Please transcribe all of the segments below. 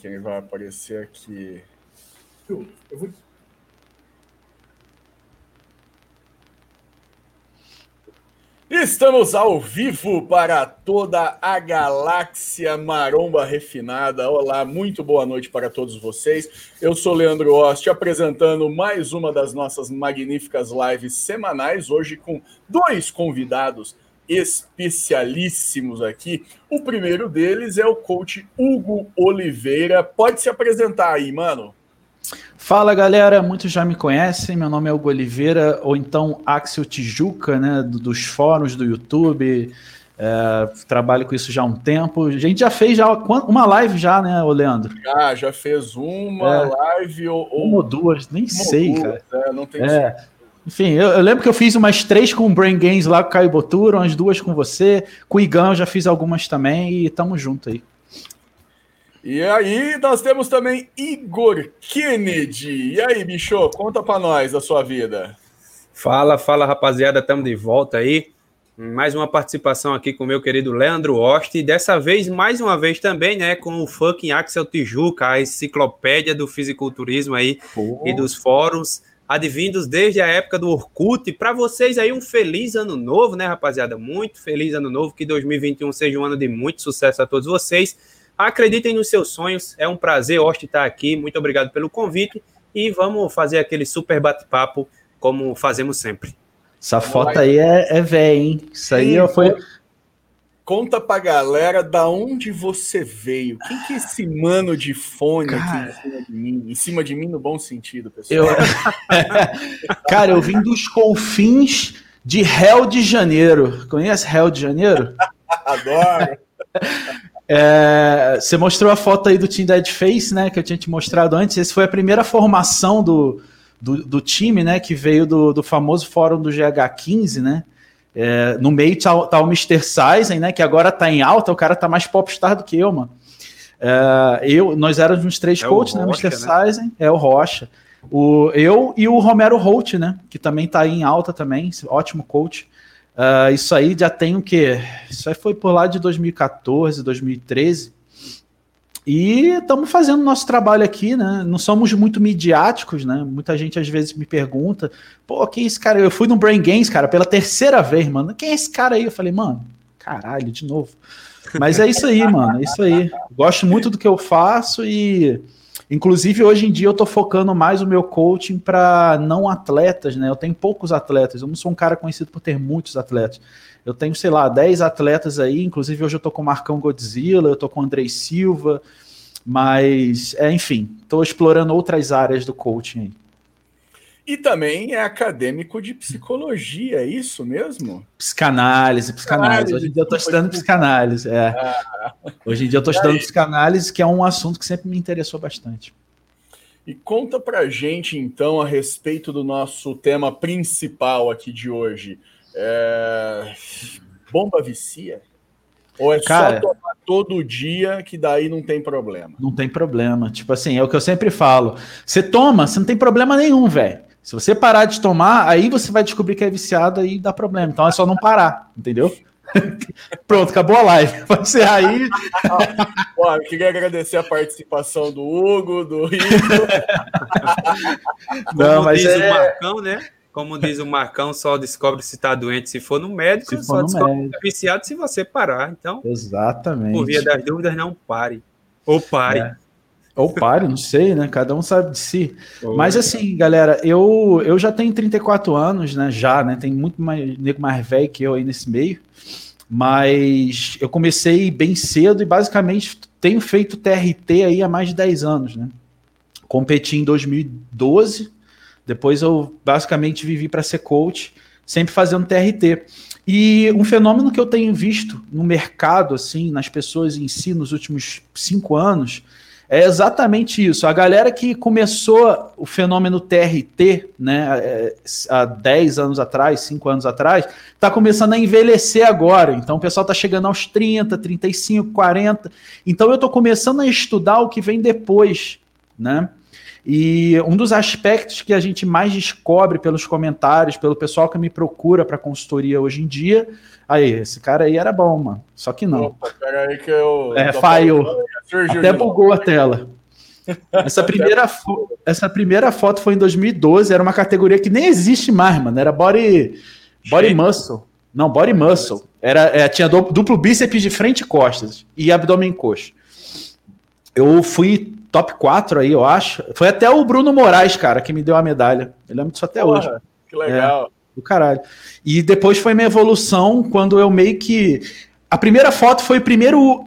que ele vai aparecer aqui. Eu vou Estamos ao vivo para toda a galáxia maromba refinada. Olá, muito boa noite para todos vocês. Eu sou Leandro Ost, apresentando mais uma das nossas magníficas lives semanais, hoje com dois convidados especialíssimos aqui. O primeiro deles é o coach Hugo Oliveira. Pode se apresentar aí, mano. Fala galera, muitos já me conhecem, meu nome é Hugo Oliveira, ou então Axel Tijuca, né, dos fóruns do YouTube, é, trabalho com isso já há um tempo. A gente já fez já uma live já, né, o Leandro? Já, já fez uma é, live ou, uma ou duas, nem sei, duas, cara. É, não tem é. Enfim, eu, eu, lembro que eu fiz umas três com o Brain Games lá com o Caio Botura, umas duas com você. Com o Igão eu já fiz algumas também e tamo junto aí. E aí, nós temos também Igor Kennedy. E aí, bicho, conta pra nós a sua vida. Fala, fala, rapaziada, estamos de volta aí. Mais uma participação aqui com o meu querido Leandro Ost. E dessa vez, mais uma vez também, né, com o fucking Axel Tijuca, a enciclopédia do fisiculturismo aí Pô. e dos fóruns, advindos desde a época do Orkut. Para vocês aí, um feliz ano novo, né, rapaziada? Muito feliz ano novo. Que 2021 seja um ano de muito sucesso a todos vocês. Acreditem nos seus sonhos. É um prazer, Oste, estar aqui. Muito obrigado pelo convite. E vamos fazer aquele super bate-papo como fazemos sempre. Essa foto aí é, é velha, hein? Isso aí Sim, foi. Conta pra galera da onde você veio. Quem que é esse mano de fone Cara... aqui em cima de mim? Em cima de mim, no bom sentido, pessoal. Eu... Cara, eu vim dos confins de Rio de Janeiro. Conhece Rio de Janeiro? Adoro. É, você mostrou a foto aí do Team Dead Face, né? Que eu tinha te mostrado antes. Essa foi a primeira formação do, do, do time, né? Que veio do, do famoso fórum do GH15, né? É, no meio tá, tá o Mr. Sizen, né? Que agora tá em alta, o cara tá mais popstar do que eu, mano. É, eu, nós éramos uns três é coaches, né? Mr. Né? Sizen, é o Rocha. O, eu e o Romero Holt, né? Que também tá aí em alta também, ótimo coach. Uh, isso aí já tem o quê? Isso aí foi por lá de 2014, 2013. E estamos fazendo nosso trabalho aqui, né? Não somos muito midiáticos, né? Muita gente às vezes me pergunta: pô, quem é esse cara? Eu fui no Brain Games, cara, pela terceira vez, mano. Quem é esse cara aí? Eu falei, mano, caralho, de novo. Mas é isso aí, mano. É isso aí. Gosto muito do que eu faço e Inclusive, hoje em dia eu estou focando mais o meu coaching para não atletas, né? Eu tenho poucos atletas, eu não sou um cara conhecido por ter muitos atletas. Eu tenho, sei lá, 10 atletas aí, inclusive hoje eu estou com o Marcão Godzilla, eu estou com o Andrei Silva, mas, é, enfim, estou explorando outras áreas do coaching aí. E também é acadêmico de psicologia, é isso mesmo? Psicanálise, psicanálise. Hoje em dia eu estou estudando psicanálise. É. Ah. Hoje em dia eu estou estudando psicanálise, que é um assunto que sempre me interessou bastante. E conta pra gente, então, a respeito do nosso tema principal aqui de hoje. É... Bomba vicia? Ou é Cara, só tomar todo dia que daí não tem problema? Não tem problema. Tipo assim, é o que eu sempre falo. Você toma, você não tem problema nenhum, velho. Se você parar de tomar, aí você vai descobrir que é viciado e dá problema. Então é só não parar, entendeu? Pronto, acabou a live. Pode ser aí. Pô, eu queria agradecer a participação do Hugo, do Rico. Não, Como mas diz é... o Marcão, né? Como diz o Marcão, só descobre se está doente se for no médico, se só descobre médico. se é viciado se você parar. Então, exatamente. Por via das dúvidas, não pare. Ou pare. É. Ou pare, não sei, né? Cada um sabe de si. Mas assim, galera, eu, eu já tenho 34 anos, né? Já, né? Tem muito mais nego mais velho que eu aí nesse meio. Mas eu comecei bem cedo e basicamente tenho feito TRT aí há mais de 10 anos, né? Competi em 2012, depois eu basicamente vivi para ser coach, sempre fazendo TRT. E um fenômeno que eu tenho visto no mercado, assim, nas pessoas em si, nos últimos cinco anos, é exatamente isso. A galera que começou o fenômeno TRT, né, é, há 10 anos atrás, 5 anos atrás, está começando a envelhecer agora. Então o pessoal está chegando aos 30, 35, 40. Então eu estou começando a estudar o que vem depois, né? E um dos aspectos que a gente mais descobre pelos comentários, pelo pessoal que me procura para consultoria hoje em dia, aí, esse cara aí era bom, mano. Só que não. Opa, aí que eu. É, falhou. Até bugou a tela. Essa primeira, essa primeira foto foi em 2012, era uma categoria que nem existe mais, mano. Era body, body muscle. Não, body muscle. Era, é, tinha duplo bíceps de frente e costas e abdômen coxo. Eu fui top 4 aí, eu acho. Foi até o Bruno Moraes, cara, que me deu a medalha. Eu lembro disso até Porra, hoje. Que legal. É, do caralho. E depois foi minha evolução quando eu meio que. A primeira foto foi o primeiro.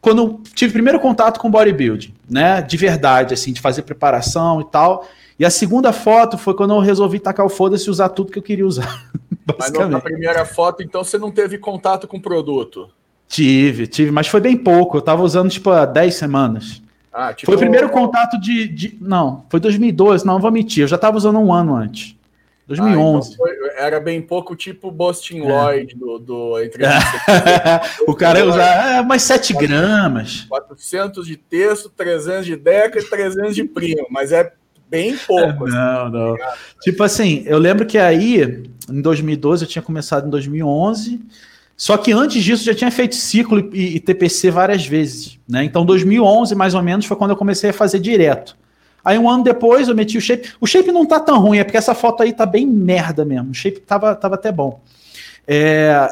Quando eu tive primeiro contato com bodybuilding, né? De verdade, assim, de fazer preparação e tal. E a segunda foto foi quando eu resolvi tacar o foda-se e usar tudo que eu queria usar. Mas na primeira foto, então, você não teve contato com o produto? Tive, tive, mas foi bem pouco. Eu tava usando, tipo, há 10 semanas. Ah, tipo... Foi o primeiro contato de, de, Não, foi 2012, não, vou mentir. Eu já tava usando um ano antes. 2011. Ah, então foi, era bem pouco tipo Boston é. Lloyd do, do O cara usa é, mais 7 gramas. 400 de texto, 300 de deca e 300 de primo, mas é bem pouco. É, não, assim, não. Tá tipo assim, eu lembro que aí, em 2012, eu tinha começado em 2011. Só que antes disso já tinha feito ciclo e, e, TPC várias vezes, né? Então 2011 mais ou menos foi quando eu comecei a fazer direto. Aí um ano depois eu meti o shape. O shape não tá tão ruim, é porque essa foto aí tá bem merda mesmo. O shape tava, tava até bom. É,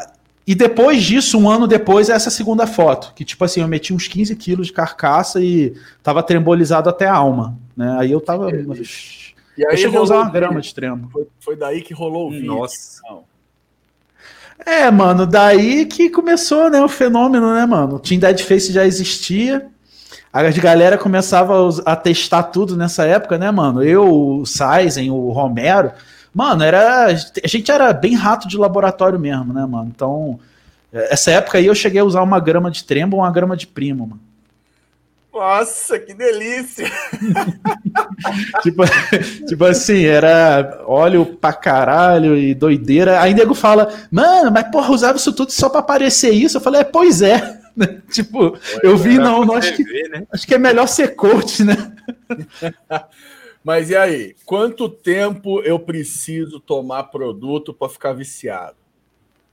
e depois disso, um ano depois, é essa segunda foto, que tipo assim, eu meti uns 15 quilos de carcaça e tava trembolizado até a alma, né? Aí eu tava... E aí eu cheguei a usar uma grama de tremo. Foi, foi daí que rolou o vídeo. Nossa. Não. É, mano, daí que começou, né, o fenômeno, né, mano? O Team Dead Face já existia. A galera começava a testar tudo nessa época, né, mano? Eu, o Saizen, o Romero. Mano, era. A gente era bem rato de laboratório mesmo, né, mano? Então, essa época aí eu cheguei a usar uma grama de trembo uma grama de primo, mano. Nossa, que delícia! tipo, tipo assim, era óleo pra caralho e doideira. Aí nego fala, mano, mas porra, usava isso tudo só pra aparecer isso. Eu falei, é, pois é. tipo, eu vi, não, não acho, que, né? acho que é melhor ser coach, né? mas e aí, quanto tempo eu preciso tomar produto para ficar viciado?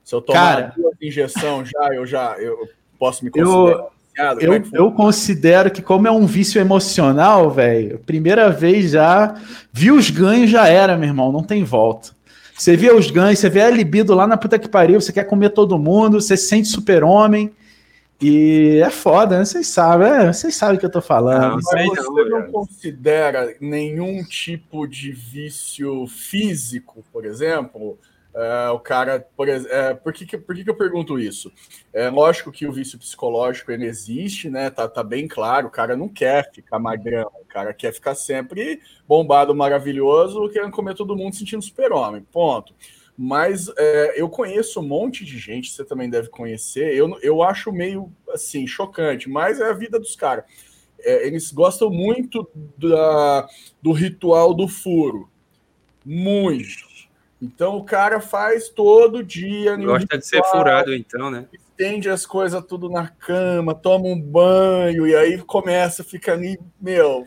Se eu tomar Cara, duas injeções já, eu já eu posso me considerar. Eu eu, é eu considero que, como é um vício emocional, velho, primeira vez já viu os ganhos, já era, meu irmão, não tem volta. Você vê os ganhos, você vê a libido lá na puta que pariu, você quer comer todo mundo, você se sente super-homem. E é foda, né? Vocês sabem, é, vocês sabem o que eu tô falando. Não, mas você não considera nenhum tipo de vício físico, por exemplo? É, o cara, por, é, por, que, por que, que eu pergunto isso? É lógico que o vício psicológico ele existe, né? Tá, tá bem claro, o cara não quer ficar magrão, o cara quer ficar sempre bombado, maravilhoso, querendo comer todo mundo sentindo super-homem, ponto. Mas é, eu conheço um monte de gente, você também deve conhecer, eu, eu acho meio assim, chocante, mas é a vida dos caras. É, eles gostam muito da, do ritual do furo. Muito então o cara faz todo dia. Gosta de ser furado, então, né? Estende as coisas tudo na cama, toma um banho, e aí começa a ficar ali, meu.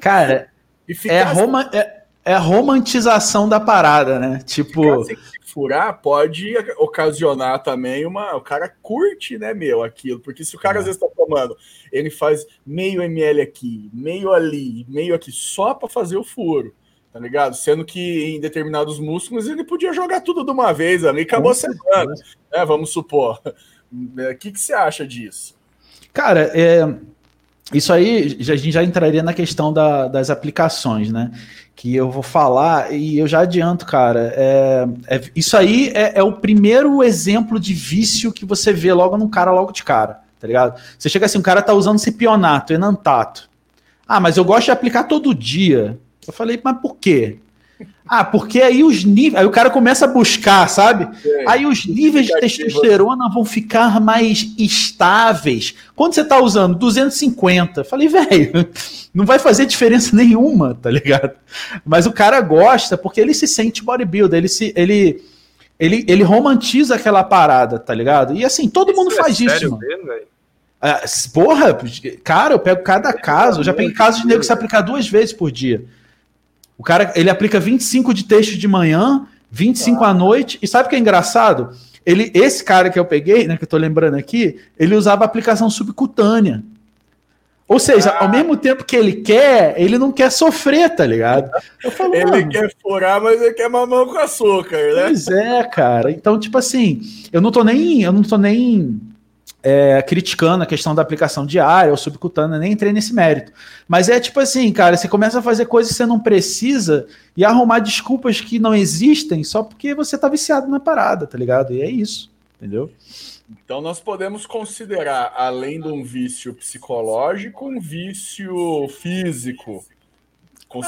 Cara, é, assim, roma, é, é, a romantização da parada, né? Tipo. furar pode ocasionar também uma. O cara curte, né, meu, aquilo. Porque se o cara às vezes tá tomando, ele faz meio ml aqui, meio ali, meio aqui, só para fazer o furo tá ligado? Sendo que em determinados músculos ele podia jogar tudo de uma vez ali, acabou semana, né? Vamos supor. O que, que você acha disso? Cara, é, isso aí a gente já entraria na questão da, das aplicações, né? Que eu vou falar e eu já adianto, cara. É, é, isso aí é, é, o primeiro exemplo de vício que você vê logo num cara, logo de cara, tá ligado? Você chega assim, o cara tá usando cipionato, enantato. Ah, mas eu gosto de aplicar todo dia. Eu falei, mas por quê? Ah, porque aí os níveis. Aí o cara começa a buscar, sabe? É, aí os níveis de testosterona vão ficar mais estáveis. Quando você tá usando 250, falei, velho, não vai fazer diferença nenhuma, tá ligado? Mas o cara gosta porque ele se sente bodybuilder, ele se. Ele, ele, ele romantiza aquela parada, tá ligado? E assim, todo isso mundo é faz isso. Mano. Mesmo, Ah, porra, cara, eu pego cada caso. Eu já peguei casos de nego que se aplicar duas vezes por dia. O cara, ele aplica 25 de texto de manhã, 25 ah. à noite. E sabe o que é engraçado? Ele, esse cara que eu peguei, né, que eu tô lembrando aqui, ele usava aplicação subcutânea. Ou seja, ah. ao mesmo tempo que ele quer, ele não quer sofrer, tá ligado? Falo, ele quer furar, mas ele quer mamão com açúcar, né? Pois é, cara. Então, tipo assim, eu não tô nem, eu não tô nem é, criticando a questão da aplicação diária ou subcutânea, nem entrei nesse mérito. Mas é tipo assim, cara, você começa a fazer coisas que você não precisa e arrumar desculpas que não existem só porque você tá viciado na parada, tá ligado? E é isso, entendeu? Então nós podemos considerar, além de um vício psicológico, um vício físico.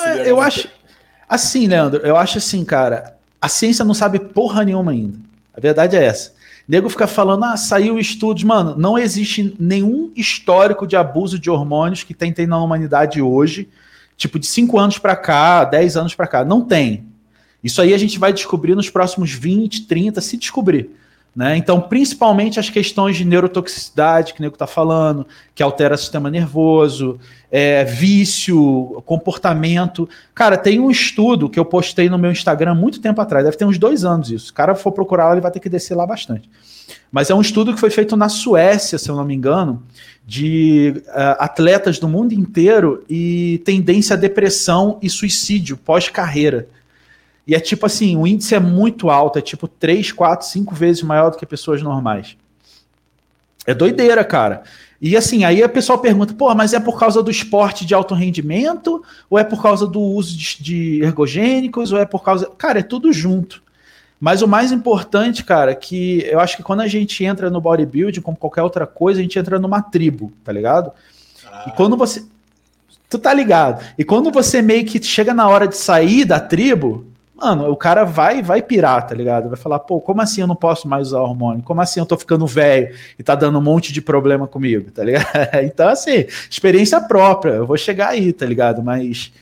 É, eu acho. Assim, Leandro, eu acho assim, cara, a ciência não sabe porra nenhuma ainda. A verdade é essa. Nego fica falando, ah, saiu estudos. Mano, não existe nenhum histórico de abuso de hormônios que tem, tem na humanidade hoje, tipo de 5 anos para cá, 10 anos para cá. Não tem. Isso aí a gente vai descobrir nos próximos 20, 30, se descobrir. Né? Então, principalmente as questões de neurotoxicidade que o nego está falando, que altera o sistema nervoso, é, vício, comportamento. Cara, tem um estudo que eu postei no meu Instagram muito tempo atrás, deve ter uns dois anos isso. Se o cara for procurar lá, ele vai ter que descer lá bastante. Mas é um estudo que foi feito na Suécia, se eu não me engano, de uh, atletas do mundo inteiro e tendência à depressão e suicídio pós-carreira. E é tipo assim, o índice é muito alto, é tipo 3, 4, 5 vezes maior do que pessoas normais. É doideira, cara. E assim, aí a pessoa pergunta, pô, mas é por causa do esporte de alto rendimento? Ou é por causa do uso de, ergogênicos? Ou é por causa. Cara, é tudo junto. Mas o mais importante, cara, que eu acho que quando a gente entra no bodybuilding, como qualquer outra coisa, a gente entra numa tribo, tá ligado? Ah. E quando você. Tu tá ligado? E quando você meio que chega na hora de sair da tribo, mano, o cara vai vai pirar, tá ligado? Vai falar, pô, como assim eu não posso mais usar hormônio? Como assim eu tô ficando velho e tá dando um monte de problema comigo, tá ligado? então, assim, experiência própria, eu vou chegar aí, tá ligado? Mas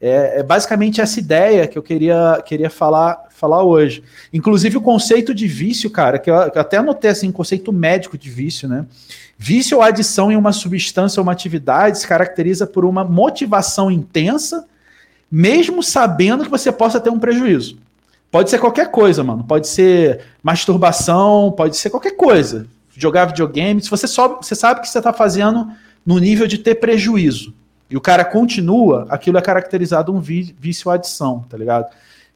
é, é basicamente essa ideia que eu queria, queria falar, falar hoje. Inclusive o conceito de vício, cara, que eu, que eu até anotei assim, conceito médico de vício, né? Vício ou adição em uma substância ou uma atividade se caracteriza por uma motivação intensa mesmo sabendo que você possa ter um prejuízo. Pode ser qualquer coisa, mano. Pode ser masturbação, pode ser qualquer coisa. Jogar videogame. Se você, só, você sabe que você está fazendo no nível de ter prejuízo. E o cara continua, aquilo é caracterizado um vício adição, tá ligado?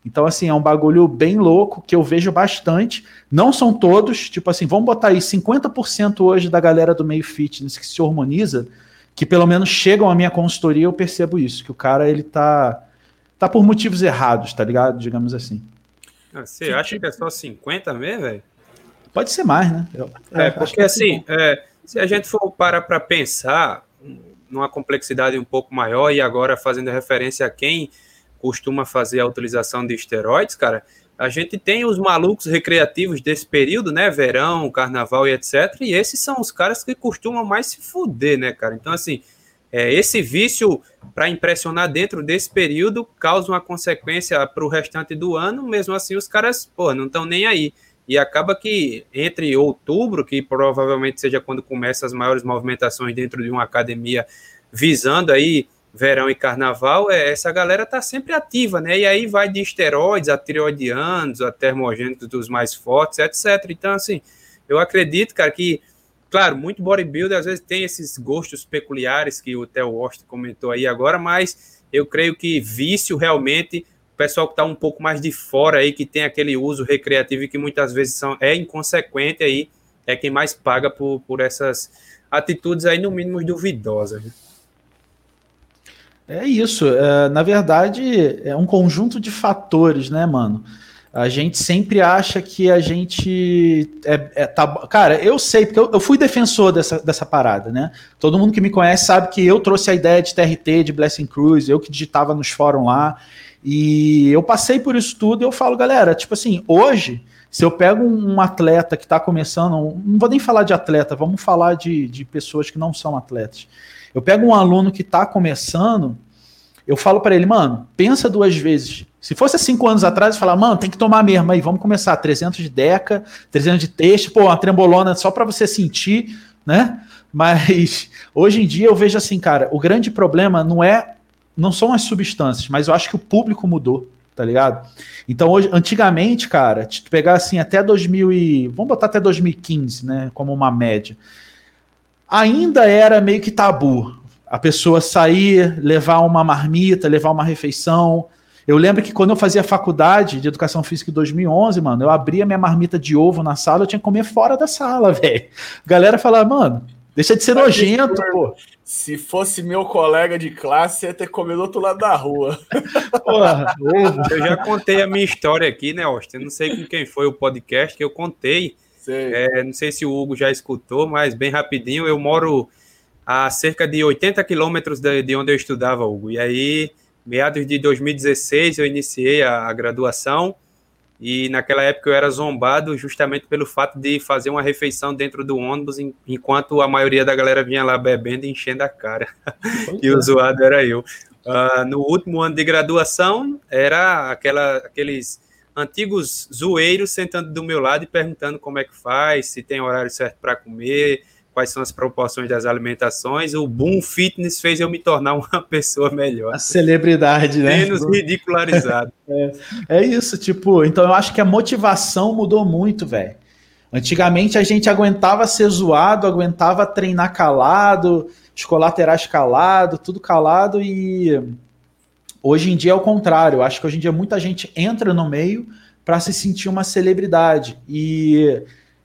Então, assim, é um bagulho bem louco que eu vejo bastante. Não são todos, tipo assim, vamos botar aí 50% hoje da galera do meio fitness que se hormoniza que pelo menos chegam à minha consultoria, eu percebo isso, que o cara ele tá tá por motivos errados, tá ligado? Digamos assim. Ah, você acha que é só 50 mesmo, velho? Pode ser mais, né? Eu, é, porque é assim, é, se a gente for parar para pensar numa complexidade um pouco maior e agora fazendo referência a quem costuma fazer a utilização de esteroides, cara, a gente tem os malucos recreativos desse período, né? Verão, carnaval e etc. E esses são os caras que costumam mais se fuder, né, cara? Então, assim, é, esse vício para impressionar dentro desse período causa uma consequência para o restante do ano. Mesmo assim, os caras, pô, não estão nem aí. E acaba que entre outubro, que provavelmente seja quando começam as maiores movimentações dentro de uma academia, visando aí verão e carnaval, é, essa galera tá sempre ativa, né? E aí vai de esteroides a tireoidianos, a termogênicos dos mais fortes, etc. Então, assim, eu acredito, cara, que, claro, muito bodybuilder às vezes tem esses gostos peculiares que o Theo Washington comentou aí agora, mas eu creio que vício realmente, o pessoal que tá um pouco mais de fora aí, que tem aquele uso recreativo e que muitas vezes são, é inconsequente aí, é quem mais paga por, por essas atitudes aí, no mínimo, duvidosas. Né? É isso. É, na verdade, é um conjunto de fatores, né, mano? A gente sempre acha que a gente é, é tá, cara, eu sei porque eu, eu, fui defensor dessa, dessa parada, né? Todo mundo que me conhece sabe que eu trouxe a ideia de TRT, de Blessing Cruise, eu que digitava nos fóruns lá e eu passei por isso tudo. E eu falo, galera, tipo assim, hoje se eu pego um atleta que está começando, não vou nem falar de atleta, vamos falar de, de pessoas que não são atletas. Eu pego um aluno que está começando, eu falo para ele, mano, pensa duas vezes. Se fosse cinco anos atrás, eu falar, mano, tem que tomar mesmo aí, vamos começar 300 de deca, 300 de texto, pô, uma trembolona só para você sentir, né? Mas hoje em dia eu vejo assim, cara, o grande problema não é não são as substâncias, mas eu acho que o público mudou, tá ligado? Então hoje, antigamente, cara, te pegar assim até 2000 e vamos botar até 2015, né, como uma média. Ainda era meio que tabu a pessoa sair, levar uma marmita, levar uma refeição, eu lembro que quando eu fazia faculdade de educação física em 2011, mano, eu abria minha marmita de ovo na sala, eu tinha que comer fora da sala, velho. Galera falava, mano, deixa de ser Mas nojento, pô. Se fosse meu colega de classe, ia ter comido do outro lado da rua. Porra, eu já contei a minha história aqui, né, Austin? Não sei com quem foi o podcast que eu contei. É, não sei se o Hugo já escutou, mas bem rapidinho, eu moro a cerca de 80 quilômetros de, de onde eu estudava, Hugo. E aí meados de 2016 eu iniciei a, a, graduação e naquela época eu era zombado justamente pelo fato de fazer uma refeição dentro do ônibus enquanto a maioria da galera vinha lá bebendo e enchendo a cara. e o zoado era eu. Uh, no último ano de graduação era aquela, aqueles antigos zoeiros sentando do meu lado e perguntando como é que faz, se tem horário certo para comer, quais são as proporções das alimentações. O Boom Fitness fez eu me tornar uma pessoa melhor. A celebridade, né? Menos ridicularizado. é, é isso, tipo, então eu acho que a motivação mudou muito, velho. Antigamente a gente aguentava ser zoado, aguentava treinar calado, os colaterais calado, tudo calado e hoje em dia é o contrário. Eu acho que hoje em dia muita gente entra no meio para se sentir uma celebridade e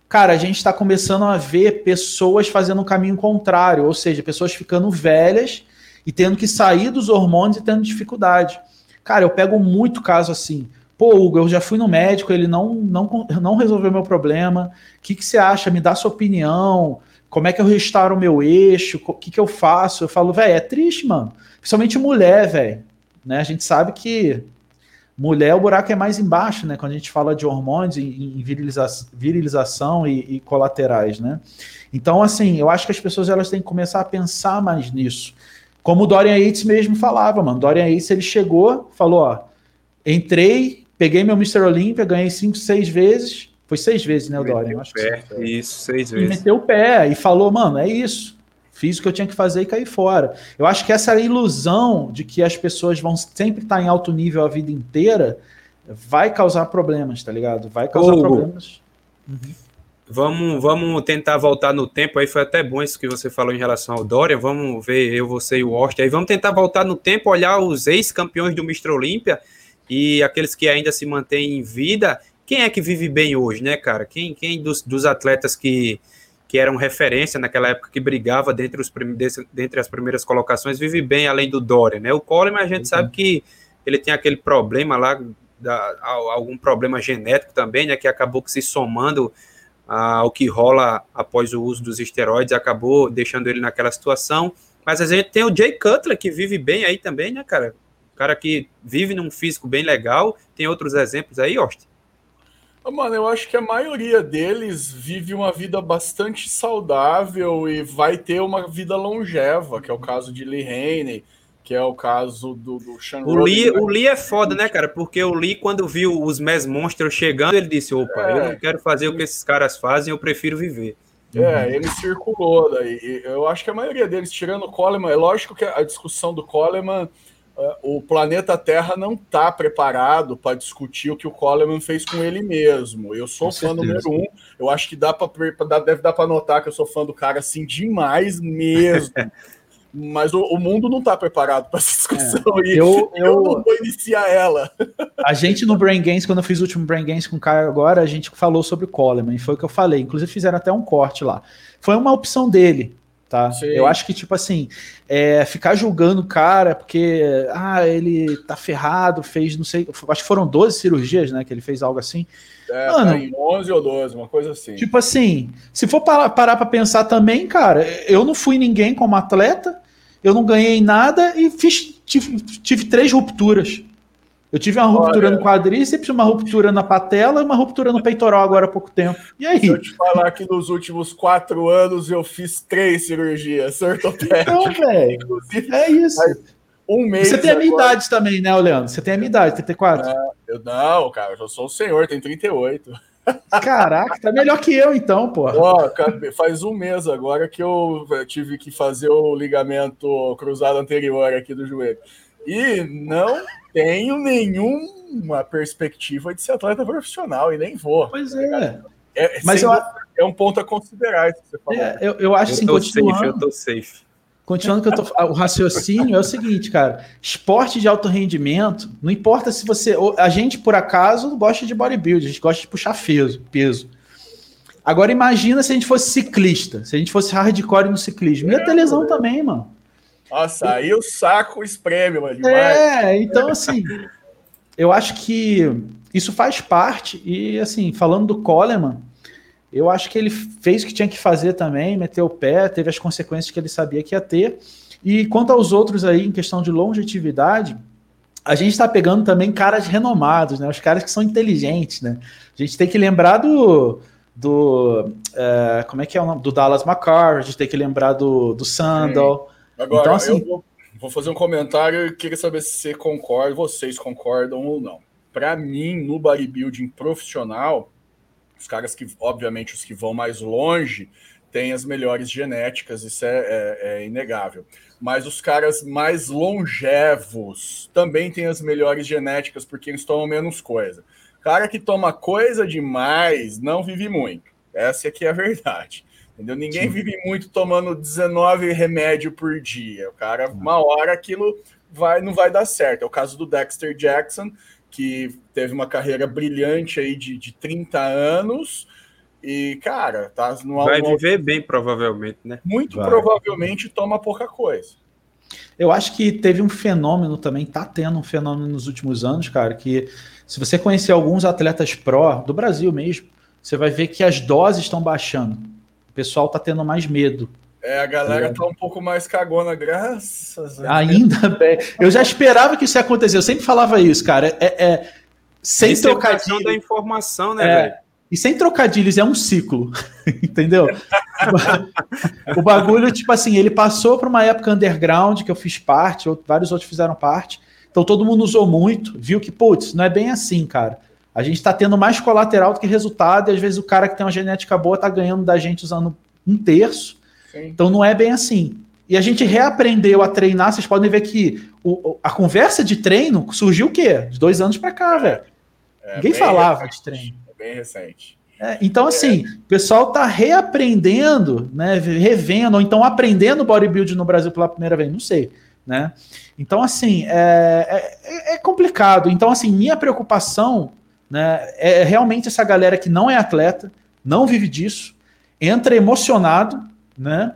cara, a gente está começando a ver pessoas fazendo um caminho contrário, ou seja, pessoas ficando velhas e tendo que sair dos hormônios e tendo dificuldade. Cara, eu pego muito caso assim. Pô, Hugo, eu já fui no médico, ele não, não, não resolveu meu problema. O que, que você acha? Me dá sua opinião. Como é que eu restauro o meu eixo? O que, que eu faço? Eu falo, velho, é triste, mano. Principalmente mulher, velho. Né? A gente sabe que Mulher, o buraco é mais embaixo, né? Quando a gente fala de hormônios, em, viriliza virilização e, e, colaterais, né? Então, assim, eu acho que as pessoas elas têm que começar a pensar mais nisso. Como o Dorian Yates mesmo falava, mano. Dorian Yates, ele chegou, falou, ó, entrei, peguei meu Mr. Olympia, ganhei cinco, seis vezes. Foi seis vezes, né, o Dorian? Acho pé, que isso, seis vezes. E meteu o pé e falou, mano, é isso fiz o que eu tinha que fazer e caí fora. Eu acho que essa ilusão de que as pessoas vão sempre estar em alto nível a vida inteira vai causar problemas, tá ligado? Vai causar Ô, problemas. Uhum. Vamos, vamos tentar voltar no tempo. Aí foi até bom isso que você falou em relação ao Dória. Vamos ver eu, você e o Austin. Aí vamos tentar voltar no tempo, olhar os ex-campeões do Mr. Olímpia e aqueles que ainda se mantêm em vida. Quem é que vive bem hoje, né, cara? Quem, quem dos, dos atletas que, que eram referência naquela época, que brigava dentre, os, dentre as primeiras colocações, vive bem além do Dória, né? O Coleman, a gente uhum. sabe que ele tem aquele problema lá, da, algum problema genético também, né? Que acabou se somando ao que rola após o uso dos esteroides, acabou deixando ele naquela situação. Mas a gente tem o Jay Cutler, que vive bem aí também, né, cara? O cara que vive num físico bem legal. Tem outros exemplos aí, Austin? Mano, eu acho que a maioria deles vive uma vida bastante saudável e vai ter uma vida longeva, que é o caso de Lee Haney, que é o caso do, do Sean o Lee, o Lee é foda, né, cara? Porque o Lee, quando viu os Mass Monsters chegando, ele disse: opa, é, eu não quero fazer o que esses caras fazem, eu prefiro viver. É, ele circulou daí. Eu acho que a maioria deles, tirando o Coleman, é lógico que a discussão do Coleman o planeta Terra não está preparado para discutir o que o Coleman fez com ele mesmo. Eu sou com fã certeza. número um. Eu acho que dá para deve dar para notar que eu sou fã do cara assim demais mesmo. Mas o, o, mundo não está preparado para essa discussão é, e eu, eu, eu, não vou iniciar ela. A gente no Brain Games, quando eu fiz o último Brain Games com o Caio agora, a gente falou sobre o Coleman, e foi o que eu falei. Inclusive fizeram até um corte lá. Foi uma opção dele tá? Sim. Eu acho que, tipo assim, é, ficar julgando o cara porque, ah, ele tá ferrado, fez, não sei, acho que foram 12 cirurgias, né, que ele fez algo assim. É, Mano, tá em 11 ou 12, uma coisa assim. Tipo assim, se for parar, parar pra pensar também, cara, eu não fui ninguém como atleta, eu não ganhei nada e fiz, tive, tive três rupturas. Eu tive uma ruptura Olha, no quadríceps, uma ruptura na patela e uma ruptura no peitoral agora há pouco tempo. E aí? Se eu te falar que nos últimos quatro anos eu fiz três cirurgias ortopédicas. Então, velho, é isso. Um mês Você tem agora... a minha idade também, né, Leandro? Você tem a minha idade, 34. Não, eu não, cara, eu sou o senhor, tenho 38. Caraca, tá melhor que eu então, pô. Ó, faz um mês agora que eu tive que fazer o ligamento cruzado anterior aqui do joelho. E não tenho nenhuma perspectiva de ser atleta profissional e nem vou. Pois é. é Mas eu... é um ponto a considerar. Isso que você falou. É, eu, eu acho assim, eu continuando... safe, eu tô safe. Continuando que eu tô, o raciocínio é o seguinte, cara. Esporte de alto rendimento, não importa se você. A gente, por acaso, gosta de bodybuilding, a gente gosta de puxar peso. peso. Agora imagina se a gente fosse ciclista, se a gente fosse hardcore no ciclismo. Ia ter lesão também, mano. Nossa, aí o saco espreme, mano. É, então assim, eu acho que isso faz parte. E assim, falando do Coleman, eu acho que ele fez o que tinha que fazer também, meteu o pé, teve as consequências que ele sabia que ia ter. E quanto aos outros aí, em questão de longevidade, a gente está pegando também caras renomados, né? Os caras que são inteligentes, né? A gente tem que lembrar do. do é, como é que é o nome? Do Dallas McCarr, a gente tem que lembrar do, do Sandal. Agora, então, assim, eu vou, vou, fazer um comentário e queria saber se você concorda, vocês concordam ou não. Para mim, no bodybuilding profissional, os caras que, obviamente, os que vão mais longe têm as melhores genéticas, isso é, é, é inegável. Mas os caras mais longevos também têm as melhores genéticas porque eles tomam menos coisa. Cara que toma coisa demais não vive muito. Essa aqui é a verdade. Entendeu? Ninguém Sim. vive muito tomando 19 remédio por dia. O cara, uma hora aquilo vai não vai dar certo. É o caso do Dexter Jackson, que teve uma carreira brilhante aí de, de 30 anos. E, cara, tá no Vai viver bem, provavelmente, né? Muito vai. provavelmente toma pouca coisa. Eu acho que teve um fenômeno também, tá tendo um fenômeno nos últimos anos, cara, que se você conhecer alguns atletas pró, do Brasil mesmo, você vai ver que as doses estão baixando. O pessoal tá tendo mais medo é, a galera é. tá um pouco mais cagona, graças a Ainda bem. Eu já esperava que isso ia acontecer. Eu sempre falava isso, cara. É, é sem trocadilhos. da informação, né, é, velho? E sem trocadilhos, é um ciclo, entendeu? o bagulho, tipo assim, ele passou para uma época underground, que eu fiz parte, vários outros fizeram parte, então todo mundo usou muito, viu que, putz, não é bem assim, cara. A gente está tendo mais colateral do que resultado, e às vezes o cara que tem uma genética boa tá ganhando da gente usando um terço, então não é bem assim. E a gente reaprendeu a treinar. Vocês podem ver que o, a conversa de treino surgiu o quê? De dois anos para cá, velho. É, Ninguém falava recente, de treino. É bem recente. É, então, é. assim, o pessoal tá reaprendendo, né? Revendo, ou então aprendendo bodybuilding no Brasil pela primeira vez, não sei. Né? Então, assim, é, é, é complicado. Então, assim, minha preocupação né, é realmente essa galera que não é atleta, não vive disso, entra emocionado, né?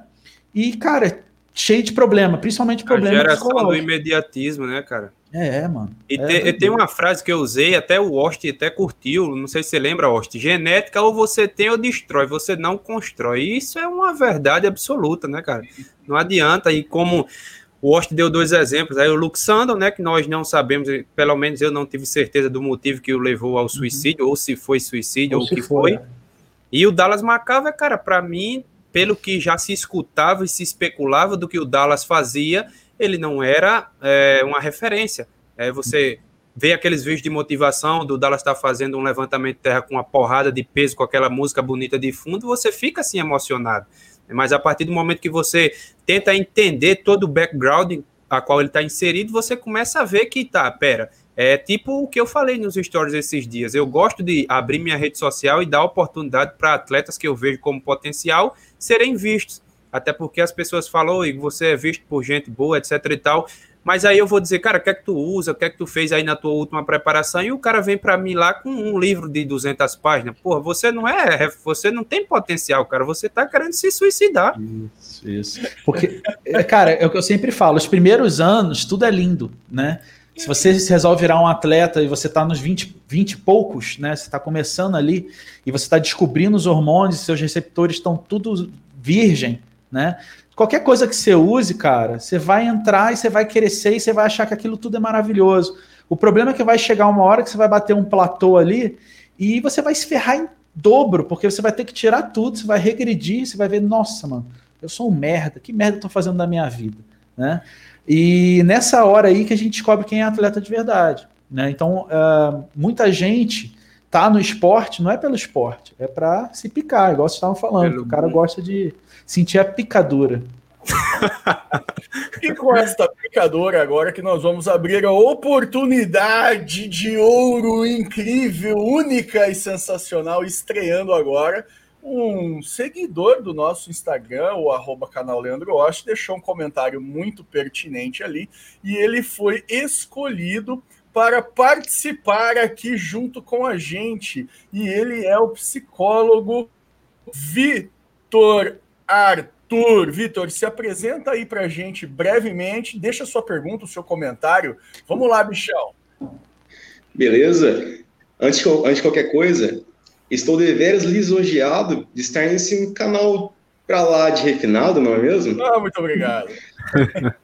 E, cara, cheio de problema, principalmente problema. A geração do imediatismo, né, cara? É, mano. E é, tem uma frase que eu usei, até o Ost até curtiu, não sei se você lembra, Ost. Genética ou você tem ou destrói, você não constrói. Isso é uma verdade absoluta, né, cara? Não adianta. E como o Ost deu dois exemplos, aí o Luke Sandal, né, que nós não sabemos, pelo menos eu não tive certeza do motivo que o levou ao suicídio, uhum. ou se foi suicídio, ou o que foi. foi. E o Dallas McCaver, cara, para mim, pelo que já se escutava e se especulava do que o Dallas fazia, ele não era é, uma referência. É, você vê aqueles vídeos de motivação do Dallas estar tá fazendo um levantamento de terra com uma porrada de peso, com aquela música bonita de fundo, você fica assim emocionado. Mas a partir do momento que você tenta entender todo o background a qual ele está inserido, você começa a ver que tá, pera, é tipo o que eu falei nos stories esses dias. Eu gosto de abrir minha rede social e dar oportunidade para atletas que eu vejo como potencial serem vistos. Até porque as pessoas falam, Oi, você é visto por gente boa, etc e tal. Mas aí eu vou dizer, cara, o que é que tu usa, o que é que tu fez aí na tua última preparação? E o cara vem para mim lá com um livro de 200 páginas. Porra, você não é, você não tem potencial, cara, você tá querendo se suicidar. Isso, isso. Porque, é, cara, é o que eu sempre falo, os primeiros anos tudo é lindo, né? Se você resolve virar um atleta e você está nos 20, 20 e poucos, né? Você está começando ali e você está descobrindo os hormônios, seus receptores estão tudo virgem, né? Qualquer coisa que você use, cara, você vai entrar e você vai crescer e você vai achar que aquilo tudo é maravilhoso. O problema é que vai chegar uma hora que você vai bater um platô ali e você vai se ferrar em dobro, porque você vai ter que tirar tudo, você vai regredir, você vai ver, nossa, mano, eu sou um merda, que merda eu tô fazendo da minha vida, né? E nessa hora aí que a gente descobre quem é atleta de verdade. Né? Então, uh, muita gente tá no esporte, não é pelo esporte, é para se picar, igual vocês estavam falando. Pelo o cara gosta de sentir a picadura. e com esta picadora agora que nós vamos abrir a oportunidade de ouro incrível, única e sensacional, estreando agora. Um seguidor do nosso Instagram, o arroba canal Leandro Osh, deixou um comentário muito pertinente ali e ele foi escolhido para participar aqui junto com a gente. E ele é o psicólogo Vitor Arthur. Vitor, se apresenta aí para a gente brevemente, deixa sua pergunta, o seu comentário. Vamos lá, bichão. Beleza. Antes, antes de qualquer coisa, estou deveras lisonjeado de estar nesse canal para lá de refinado, não é mesmo? Ah, muito obrigado.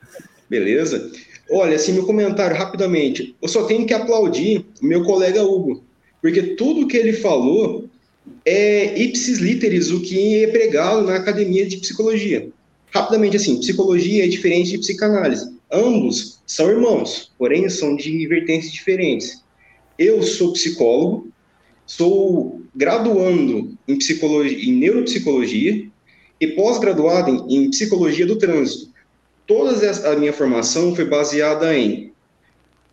Beleza. Olha, assim, meu comentário rapidamente. Eu só tenho que aplaudir o meu colega Hugo, porque tudo que ele falou é ipsis literis o que é pregado na academia de psicologia. Rapidamente, assim, psicologia é diferente de psicanálise. Ambos são irmãos, porém são de vertentes diferentes. Eu sou psicólogo, sou graduando em psicologia, em neuropsicologia e pós-graduado em, em psicologia do trânsito. Toda a minha formação foi baseada em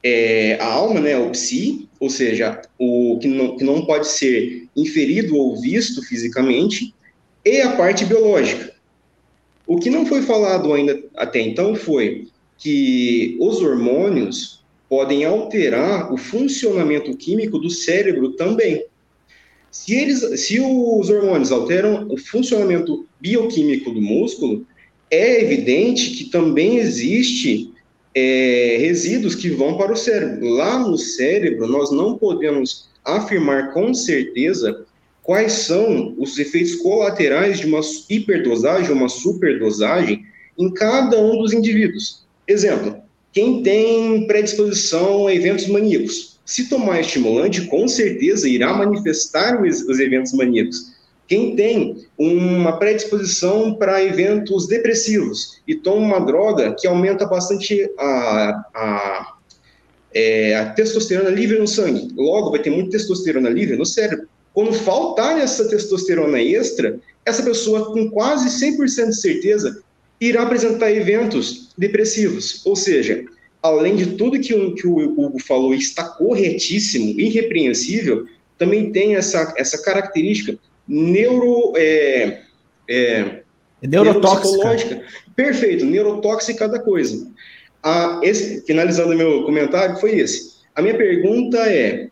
é, a alma, né, o psi, ou seja, o que não, que não pode ser inferido ou visto fisicamente, e a parte biológica. O que não foi falado ainda até então foi que os hormônios podem alterar o funcionamento químico do cérebro também. Se, eles, se os hormônios alteram o funcionamento bioquímico do músculo, é evidente que também existe é, resíduos que vão para o cérebro. Lá no cérebro, nós não podemos afirmar com certeza quais são os efeitos colaterais de uma hiperdosagem, uma superdosagem em cada um dos indivíduos. Exemplo, quem tem predisposição a eventos maníacos, se tomar estimulante, com certeza irá manifestar os, os eventos maníacos. Quem tem uma predisposição para eventos depressivos e toma uma droga que aumenta bastante a, a, é, a testosterona livre no sangue, logo vai ter muita testosterona livre no cérebro. Quando faltar essa testosterona extra, essa pessoa, com quase 100% de certeza, irá apresentar eventos depressivos. Ou seja, além de tudo que o, que o Hugo falou está corretíssimo, irrepreensível, também tem essa, essa característica neuro. É, é, neurotóxica. Perfeito, neurotóxica da coisa. Ah, esse, finalizando meu comentário, foi esse. A minha pergunta é: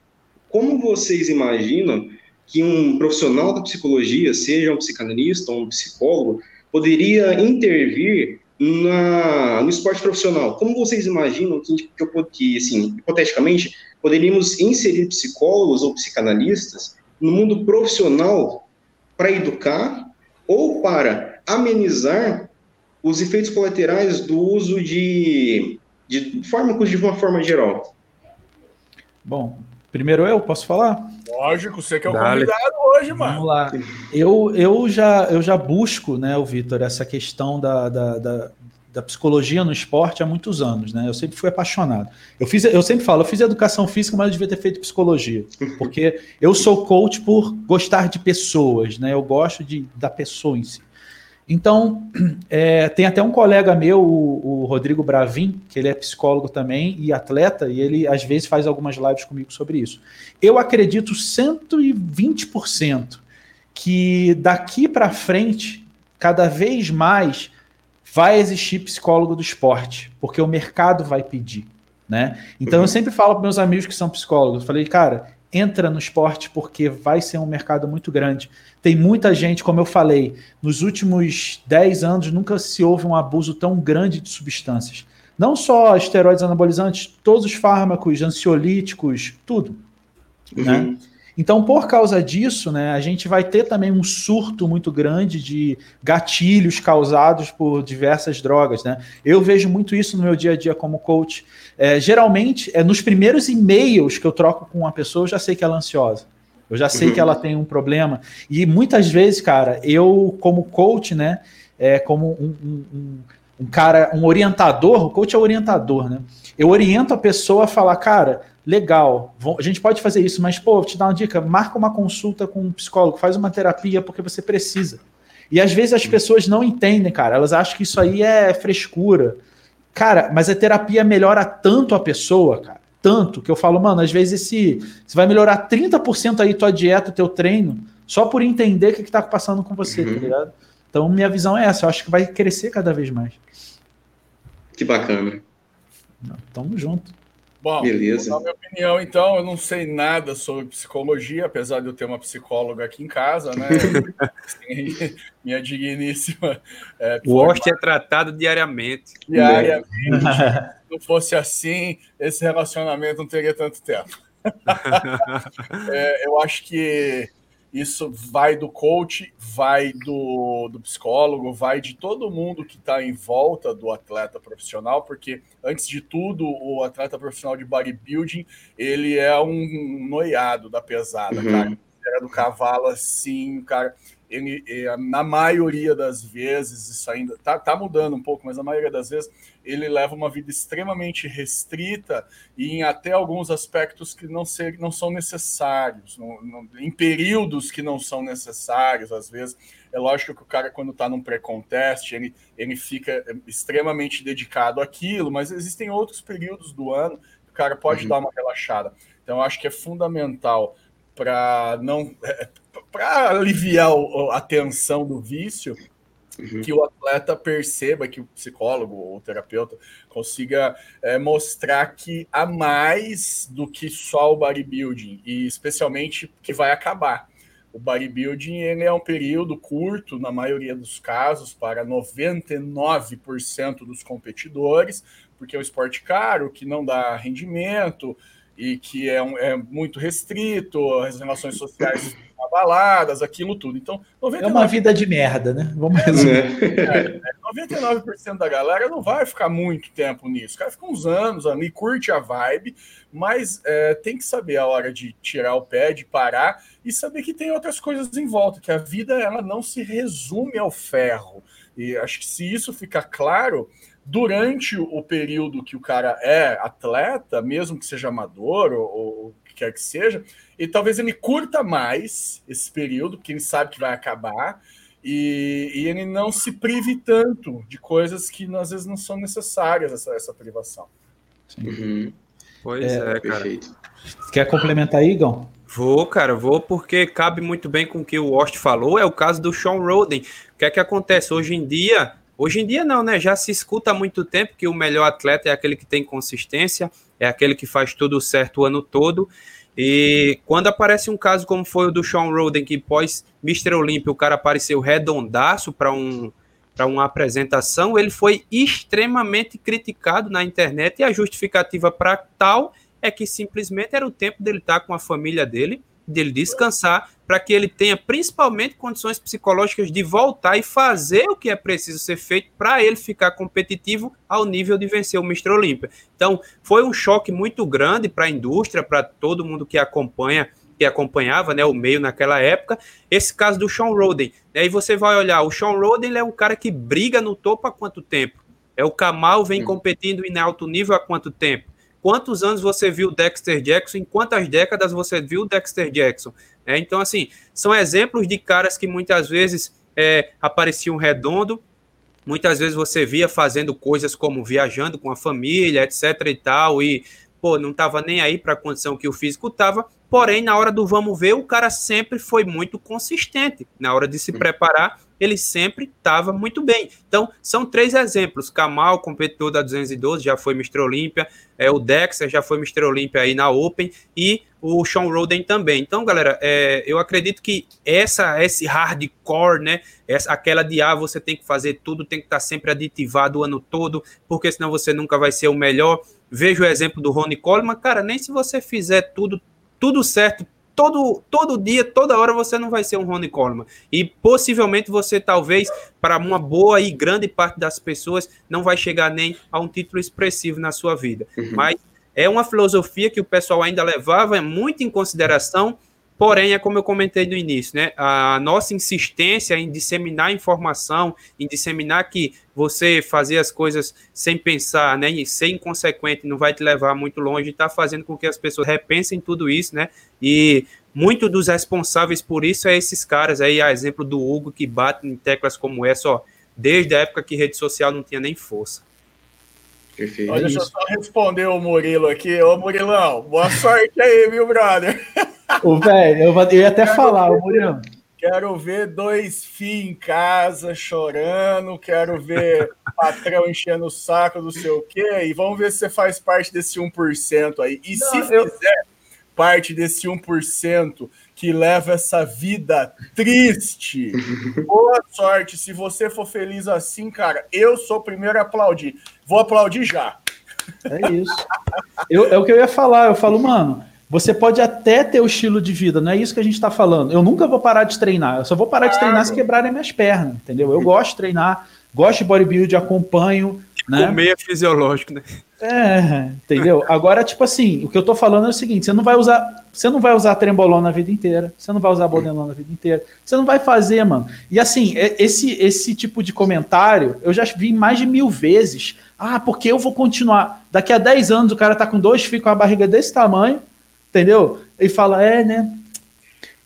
como vocês imaginam que um profissional da psicologia, seja um psicanalista ou um psicólogo, poderia intervir na, no esporte profissional? Como vocês imaginam que, que, que assim, hipoteticamente, poderíamos inserir psicólogos ou psicanalistas no mundo profissional para educar ou para amenizar os efeitos colaterais do uso de, de fármacos de uma forma geral? Bom, primeiro eu posso falar? Lógico, você que é o Dale. convidado hoje, mano. Vamos lá. Eu, eu, já, eu já busco, né, o Vitor, essa questão da, da, da, da psicologia no esporte há muitos anos, né? Eu sempre fui apaixonado. Eu fiz, eu sempre falo, eu fiz educação física, mas eu devia ter feito psicologia, porque eu sou coach por gostar de pessoas, né? Eu gosto de da pessoa em si. Então, é, tem até um colega meu, o, o, Rodrigo Bravin, que ele é psicólogo também e atleta, e ele às vezes faz algumas lives comigo sobre isso. Eu acredito 120% que daqui para frente, cada vez mais vai existir psicólogo do esporte, porque o mercado vai pedir, né? Então uhum. eu sempre falo para meus amigos que são psicólogos, falei, cara, entra no esporte porque vai ser um mercado muito grande. Tem muita gente, como eu falei, nos últimos 10 anos nunca se houve um abuso tão grande de substâncias. Não só esteroides anabolizantes, todos os fármacos, ansiolíticos, tudo. Né? Uhum. Né? Então, por causa disso, né, a gente vai ter também um surto muito grande de gatilhos causados por diversas drogas. Né? Eu vejo muito isso no meu dia a dia como coach. É, geralmente, é, nos primeiros e-mails que eu troco com uma pessoa, eu já sei que ela é ansiosa. Eu já sei uhum. que ela tem um problema. E muitas vezes, cara, eu, como coach, né, é, como um, um, um um cara, um orientador, o coach é orientador, né? Eu oriento a pessoa a falar, cara, legal, a gente pode fazer isso, mas, pô, vou te dar uma dica, marca uma consulta com um psicólogo, faz uma terapia porque você precisa. E às vezes as pessoas não entendem, cara, elas acham que isso aí é frescura. Cara, mas a terapia melhora tanto a pessoa, cara, tanto, que eu falo, mano, às vezes esse, você vai melhorar 30% aí tua dieta, teu treino, só por entender o que, que tá passando com você, tá uhum. tá ligado? Então, minha visão é essa, eu acho que vai crescer cada vez mais. Que bacana. Tamo junto. Bom, Beleza. na minha opinião, então, eu não sei nada sobre psicologia, apesar de eu ter uma psicóloga aqui em casa, né? minha digníssima. É, o Oste é tratado diariamente. Diariamente. Se não fosse assim, esse relacionamento não teria tanto tempo. é, eu acho que isso vai do coach, vai do, do psicólogo, vai de todo mundo que está em volta do atleta profissional, porque antes de tudo, o atleta profissional de bodybuilding ele é um noiado da pesada, uhum. cara. Do cavalo assim, cara ele, na maioria das vezes, isso ainda tá, tá mudando um pouco, mas na maioria das vezes ele leva uma vida extremamente restrita e em até alguns aspectos que não, ser, não são necessários, em períodos que não são necessários, às vezes. É lógico que o cara, quando está num pré-contest, ele, ele fica extremamente dedicado àquilo, mas existem outros períodos do ano que o cara pode uhum. dar uma relaxada. Então, eu acho que é fundamental para não para aliviar a tensão do vício, uhum. que o atleta perceba, que o psicólogo ou o terapeuta consiga é, mostrar que há mais do que só o bodybuilding, e especialmente que vai acabar. O bodybuilding ele é um período curto, na maioria dos casos, para 99% dos competidores, porque é um esporte caro, que não dá rendimento e que é, um, é muito restrito, as relações sociais baladas, aquilo tudo. Então, 99... é uma vida de merda, né? Vamos é, resumir. É, é, 99% da galera não vai ficar muito tempo nisso. O cara fica uns anos ali, curte a vibe, mas é, tem que saber a hora de tirar o pé, de parar e saber que tem outras coisas em volta, que a vida ela não se resume ao ferro. E acho que se isso ficar claro, durante o período que o cara é atleta, mesmo que seja amador ou, ou que quer que seja, e talvez ele curta mais esse período, porque ele sabe que vai acabar, e, e ele não se prive tanto de coisas que às vezes não são necessárias, essa, essa privação. Uhum. Pois é, é cara. Perfeito. Quer complementar aí, Igor? Vou, cara, vou, porque cabe muito bem com o que o Wast falou. É o caso do Sean Roden. O que é que acontece? Hoje em dia, hoje em dia não, né? Já se escuta há muito tempo que o melhor atleta é aquele que tem consistência, é aquele que faz tudo certo o ano todo. E quando aparece um caso como foi o do Sean Roden, que pós Mr. Olympia o cara apareceu redondaço para um, para uma apresentação, ele foi extremamente criticado na internet e a justificativa para tal é que simplesmente era o tempo dele estar com a família dele dele descansar, para que ele tenha principalmente condições psicológicas de voltar e fazer o que é preciso ser feito para ele ficar competitivo ao nível de vencer o Mr. Olímpia. Então, foi um choque muito grande para a indústria, para todo mundo que acompanha que acompanhava né, o meio naquela época, esse caso do Sean Roden. Aí você vai olhar, o Sean Roden é um cara que briga no topo há quanto tempo? É o Kamal vem competindo em alto nível há quanto tempo? Quantos anos você viu Dexter Jackson? Em quantas décadas você viu Dexter Jackson? É, então, assim, são exemplos de caras que muitas vezes é, apareciam redondo, muitas vezes você via fazendo coisas como viajando com a família, etc e tal, e pô, não estava nem aí para a condição que o físico estava, porém, na hora do vamos ver, o cara sempre foi muito consistente. Na hora de se preparar, ele sempre estava muito bem. Então, são três exemplos. Kamal, competidor da 212, já foi Mr. Olímpia. É, o Dexter já foi Mr. Olímpia aí na Open. E o Sean Roden também. Então, galera, é, eu acredito que essa, esse hardcore, né? Essa, aquela de ah, você tem que fazer tudo, tem que estar sempre aditivado o ano todo, porque senão você nunca vai ser o melhor. Veja o exemplo do Ronnie Coleman, cara, nem se você fizer tudo, tudo certo todo, todo dia, toda hora você não vai ser um Ronnie Coleman. E possivelmente você, talvez, para uma boa e grande parte das pessoas, não vai chegar nem a um título expressivo na sua vida. Uhum. Mas é uma filosofia que o pessoal ainda levava muito em consideração Porém, é como eu comentei no início, né? A nossa insistência em disseminar informação, em disseminar que você fazer as coisas sem pensar, né? E ser inconsequente não vai te levar muito longe, está fazendo com que as pessoas repensem tudo isso, né? E muito dos responsáveis por isso é esses caras aí, a exemplo do Hugo, que bate em teclas como essa, ó, desde a época que rede social não tinha nem força. Perfeito. Olha, deixa eu só responder o Murilo aqui. Ô, Murilão, boa sorte aí, viu, brother? O velho, eu, eu ia até quero falar, ver, o Murilo. Quero ver dois FII em casa chorando, quero ver patrão enchendo o saco do seu quê, e vamos ver se você faz parte desse 1% aí. E Não, se eu... fizer parte desse 1% que leva essa vida triste, boa sorte. Se você for feliz assim, cara, eu sou o primeiro a aplaudir. Vou aplaudir já. É isso. Eu, é o que eu ia falar. Eu falo, mano, você pode até ter o estilo de vida, não é isso que a gente está falando. Eu nunca vou parar de treinar. Eu só vou parar de treinar se quebrarem minhas pernas, entendeu? Eu gosto de treinar, gosto de bodybuilding, acompanho. Né? Comer é fisiológico, né? É, entendeu? Agora, tipo assim, o que eu tô falando é o seguinte: você não vai usar, você não vai usar trembolona a vida inteira, você não vai usar bodenona a vida inteira, você não vai fazer, mano. E assim, é, esse, esse tipo de comentário eu já vi mais de mil vezes. Ah, porque eu vou continuar. Daqui a 10 anos o cara tá com dois filhos com a barriga desse tamanho, entendeu? E fala, é, né?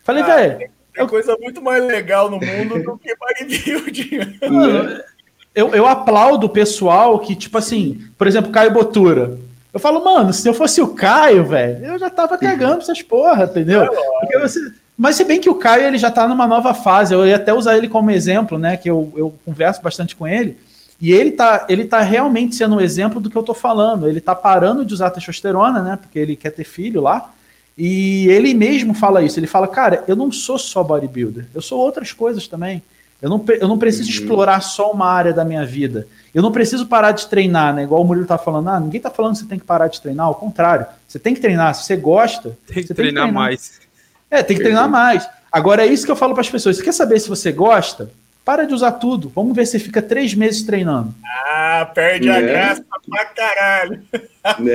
Falei, ah, velho. Tem coisa muito mais legal no mundo do que bodybuilding. Eu, eu aplaudo o pessoal que, tipo assim, por exemplo, Caio Botura. Eu falo, mano, se eu fosse o Caio, velho, eu já tava cagando essas porra, entendeu? É você... Mas se bem que o Caio ele já tá numa nova fase, eu ia até usar ele como exemplo, né? Que eu, eu converso bastante com ele. E ele tá, ele tá realmente sendo um exemplo do que eu tô falando. Ele tá parando de usar testosterona, né? Porque ele quer ter filho lá. E ele mesmo fala isso. Ele fala, cara, eu não sou só bodybuilder, eu sou outras coisas também. Eu não, eu não preciso uhum. explorar só uma área da minha vida. Eu não preciso parar de treinar, né? Igual o Murilo tá falando, ah, ninguém tá falando que você tem que parar de treinar, ao contrário. Você tem que treinar, se você gosta. Tem que, treinar, tem que treinar mais. É, tem que treinar mais. Agora é isso que eu falo para as pessoas. Você quer saber se você gosta? Para de usar tudo. Vamos ver se fica três meses treinando. Ah, perde a né? graça pra caralho. Né?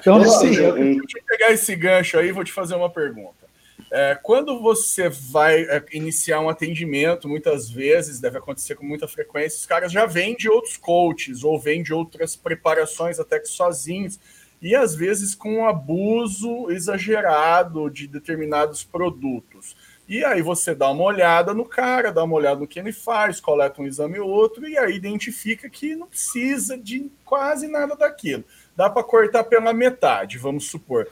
então, assim, eu, deixa eu pegar esse gancho aí e vou te fazer uma pergunta. É, quando você vai é, iniciar um atendimento, muitas vezes, deve acontecer com muita frequência, os caras já vêm de outros coaches ou vêm de outras preparações, até que sozinhos, e às vezes com um abuso exagerado de determinados produtos. E aí você dá uma olhada no cara, dá uma olhada no que ele faz, coleta um exame ou outro, e aí identifica que não precisa de quase nada daquilo. Dá para cortar pela metade, vamos supor.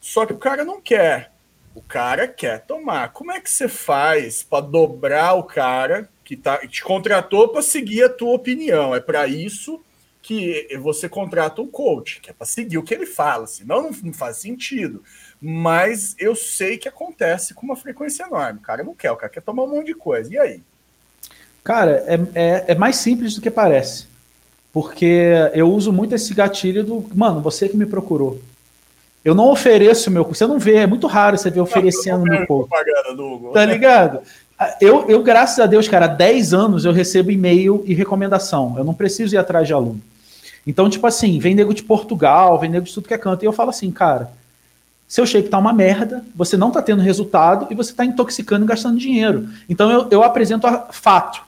Só que o cara não quer. O cara quer tomar. Como é que você faz para dobrar o cara que tá, te contratou para seguir a tua opinião? É para isso que você contrata um coach, que é para seguir o que ele fala, senão não, não faz sentido mas eu sei que acontece com uma frequência enorme. O cara não quer, o cara quer tomar um monte de coisa. E aí? Cara, é, é, é mais simples do que parece. Porque eu uso muito esse gatilho do. Mano, você que me procurou. Eu não ofereço meu. Você não vê, é muito raro você ver oferecendo meu corpo. Tá ligado? Eu, eu, graças a Deus, cara, há 10 anos eu recebo e-mail e recomendação. Eu não preciso ir atrás de aluno. Então, tipo assim, vem nego de Portugal, vem nego de tudo que é canto. E eu falo assim, cara, seu shape está uma merda, você não está tendo resultado e você está intoxicando e gastando dinheiro. Então eu, eu apresento a fato,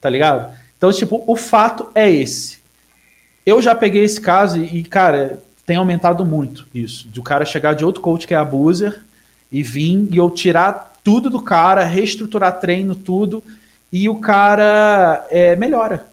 tá ligado? Então, tipo, o fato é esse. Eu já peguei esse caso e, cara, tem aumentado muito isso. De o cara chegar de outro coach que é abuser e vir e eu tirar tudo do cara, reestruturar treino, tudo, e o cara é, melhora.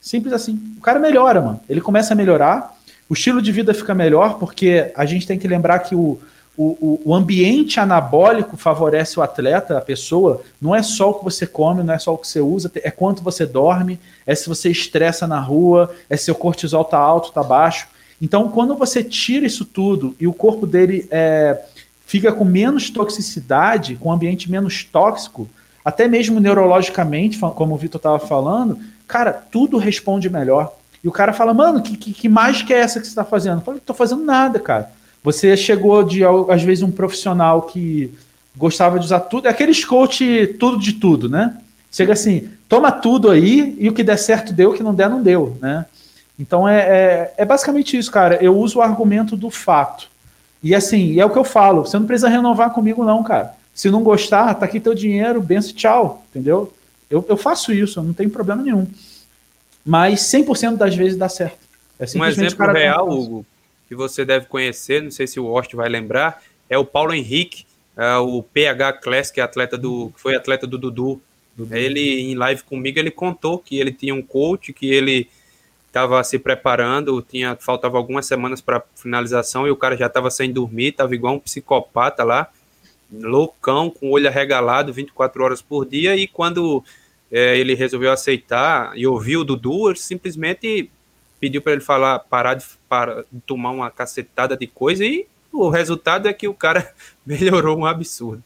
Simples assim. O cara melhora, mano. Ele começa a melhorar, o estilo de vida fica melhor, porque a gente tem que lembrar que o, o, o, ambiente anabólico favorece o atleta, a pessoa, não é só o que você come, não é só o que você usa, é quanto você dorme, é se você estressa na rua, é se o cortisol tá alto, tá baixo. Então, quando você tira isso tudo e o corpo dele é, fica com menos toxicidade, com um ambiente menos tóxico, até mesmo neurologicamente, como o Vitor estava falando, cara, tudo responde melhor. E o cara fala, mano, que, que, que mágica é essa que você está fazendo? Eu falo, tô fazendo nada, cara você chegou de, às vezes, um profissional que gostava de usar tudo, é aqueles coach tudo de tudo, né? Chega assim, toma tudo aí e o que der certo deu, o que não der, não deu, né? Então é, é, é basicamente isso, cara. Eu uso o argumento do fato. E assim, é o que eu falo, você não precisa renovar comigo não, cara. Se não gostar, tá aqui teu dinheiro, benção tchau, entendeu? Eu, eu faço isso, eu não tenho problema nenhum. Mas 100% das vezes dá certo. É um exemplo real, Hugo, que você deve conhecer, não sei se o Ost vai lembrar, é o Paulo Henrique, é o PH Classic, atleta do, foi atleta do Dudu. Dudu. Ele, em live comigo, ele contou que ele tinha um coach, que ele estava se preparando, tinha faltava algumas semanas para finalização e o cara já estava sem dormir, estava igual um psicopata lá, loucão, com o olho arregalado 24 horas por dia. E quando é, ele resolveu aceitar e ouviu o Dudu, ele simplesmente pediu para ele falar, parar de, para, tomar uma cacetada de coisa e o resultado é que o cara melhorou um absurdo.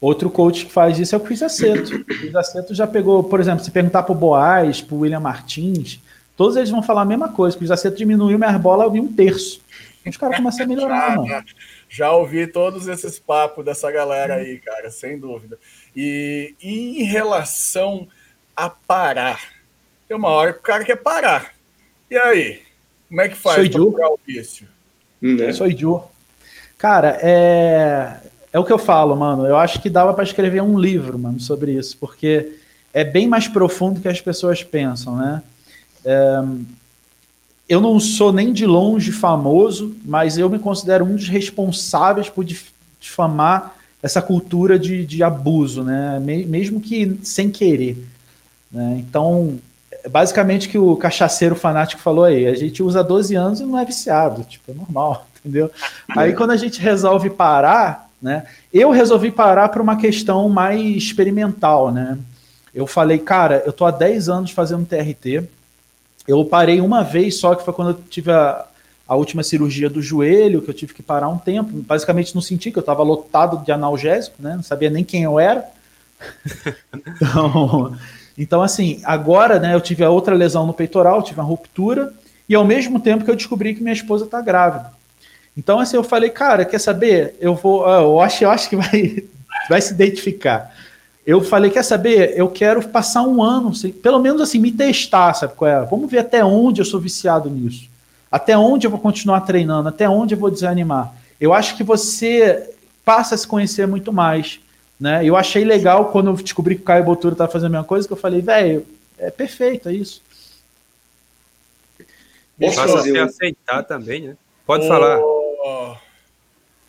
Outro coach que faz isso é o Chris Aceto. O Chris Aceto já pegou, por exemplo, se perguntar para o Boaz, para o William Martins, todos eles vão falar a mesma coisa. O Chris Aceto diminuiu minha bola em um terço. Os caras começam a melhorar, já, mano. Já ouvi todos esses papos dessa galera aí, cara, sem dúvida. E, e em relação a parar, tem uma hora que o cara quer parar. E aí? Como é que faz para o vício? Né? Sou idiota. Cara, é, é o que eu falo, mano. Eu acho que dava para escrever um livro, mano, sobre isso, porque é bem mais profundo que as pessoas pensam, né? Eu não sou nem de longe famoso, mas eu me considero um dos responsáveis por difamar essa cultura de, de abuso, né? Mesmo que sem querer. Né? Então, basicamente que o cachaceiro fanático falou aí, a gente usa 12 anos e não é viciado, tipo, é normal, entendeu? Aí quando a gente resolve parar, né? Eu resolvi parar por uma questão mais experimental, né? Eu falei, cara, eu tô há 10 anos fazendo TRT. Eu parei uma vez só, que foi quando eu tive a, a última cirurgia do joelho, que eu tive que parar um tempo. Basicamente não senti que eu estava lotado de analgésico, né? Não sabia nem quem eu era. então, então, assim, agora né, eu tive a outra lesão no peitoral, tive uma ruptura, e ao mesmo tempo que eu descobri que minha esposa está grávida. Então, assim, eu falei, cara, quer saber? Eu vou. Ah, eu acho, eu acho que vai, vai se identificar. Eu falei, quer saber? Eu quero passar um ano, pelo menos assim, me testar, sabe qual é? Vamos ver até onde eu sou viciado nisso. Até onde eu vou continuar treinando, até onde eu vou desanimar. Eu acho que você passa a se conhecer muito mais. Né? Eu achei legal quando eu descobri que o Caio Botura estava fazendo a mesma coisa, que eu falei, velho, é perfeito, é isso. Posso fazer aceitar também, né? Pode o... falar.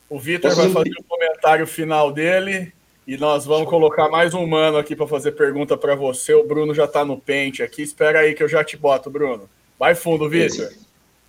O Vitor vai fazer o um comentário final dele e nós vamos colocar mais um mano aqui para fazer pergunta para você. O Bruno já está no pente aqui. Espera aí que eu já te boto, Bruno. Vai fundo, Vitor.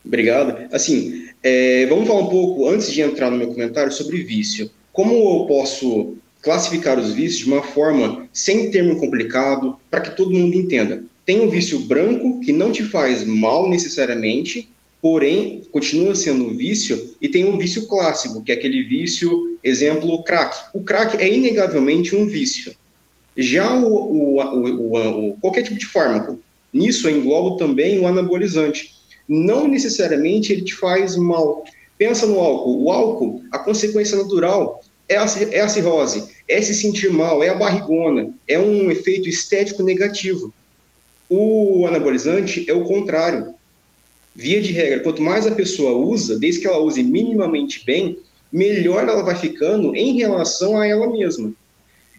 Obrigado. Assim, é, vamos falar um pouco, antes de entrar no meu comentário, sobre vício. Como eu posso classificar os vícios de uma forma sem termo complicado, para que todo mundo entenda. Tem um vício branco que não te faz mal necessariamente, porém continua sendo um vício, e tem um vício clássico, que é aquele vício, exemplo, o crack. O crack é inegavelmente um vício. Já o, o, o, o qualquer tipo de fármaco, nisso eu englobo também o anabolizante. Não necessariamente ele te faz mal. Pensa no álcool. O álcool, a consequência natural é a, é a cirrose, é se sentir mal, é a barrigona, é um efeito estético negativo. O anabolizante é o contrário. Via de regra, quanto mais a pessoa usa, desde que ela use minimamente bem, melhor ela vai ficando em relação a ela mesma.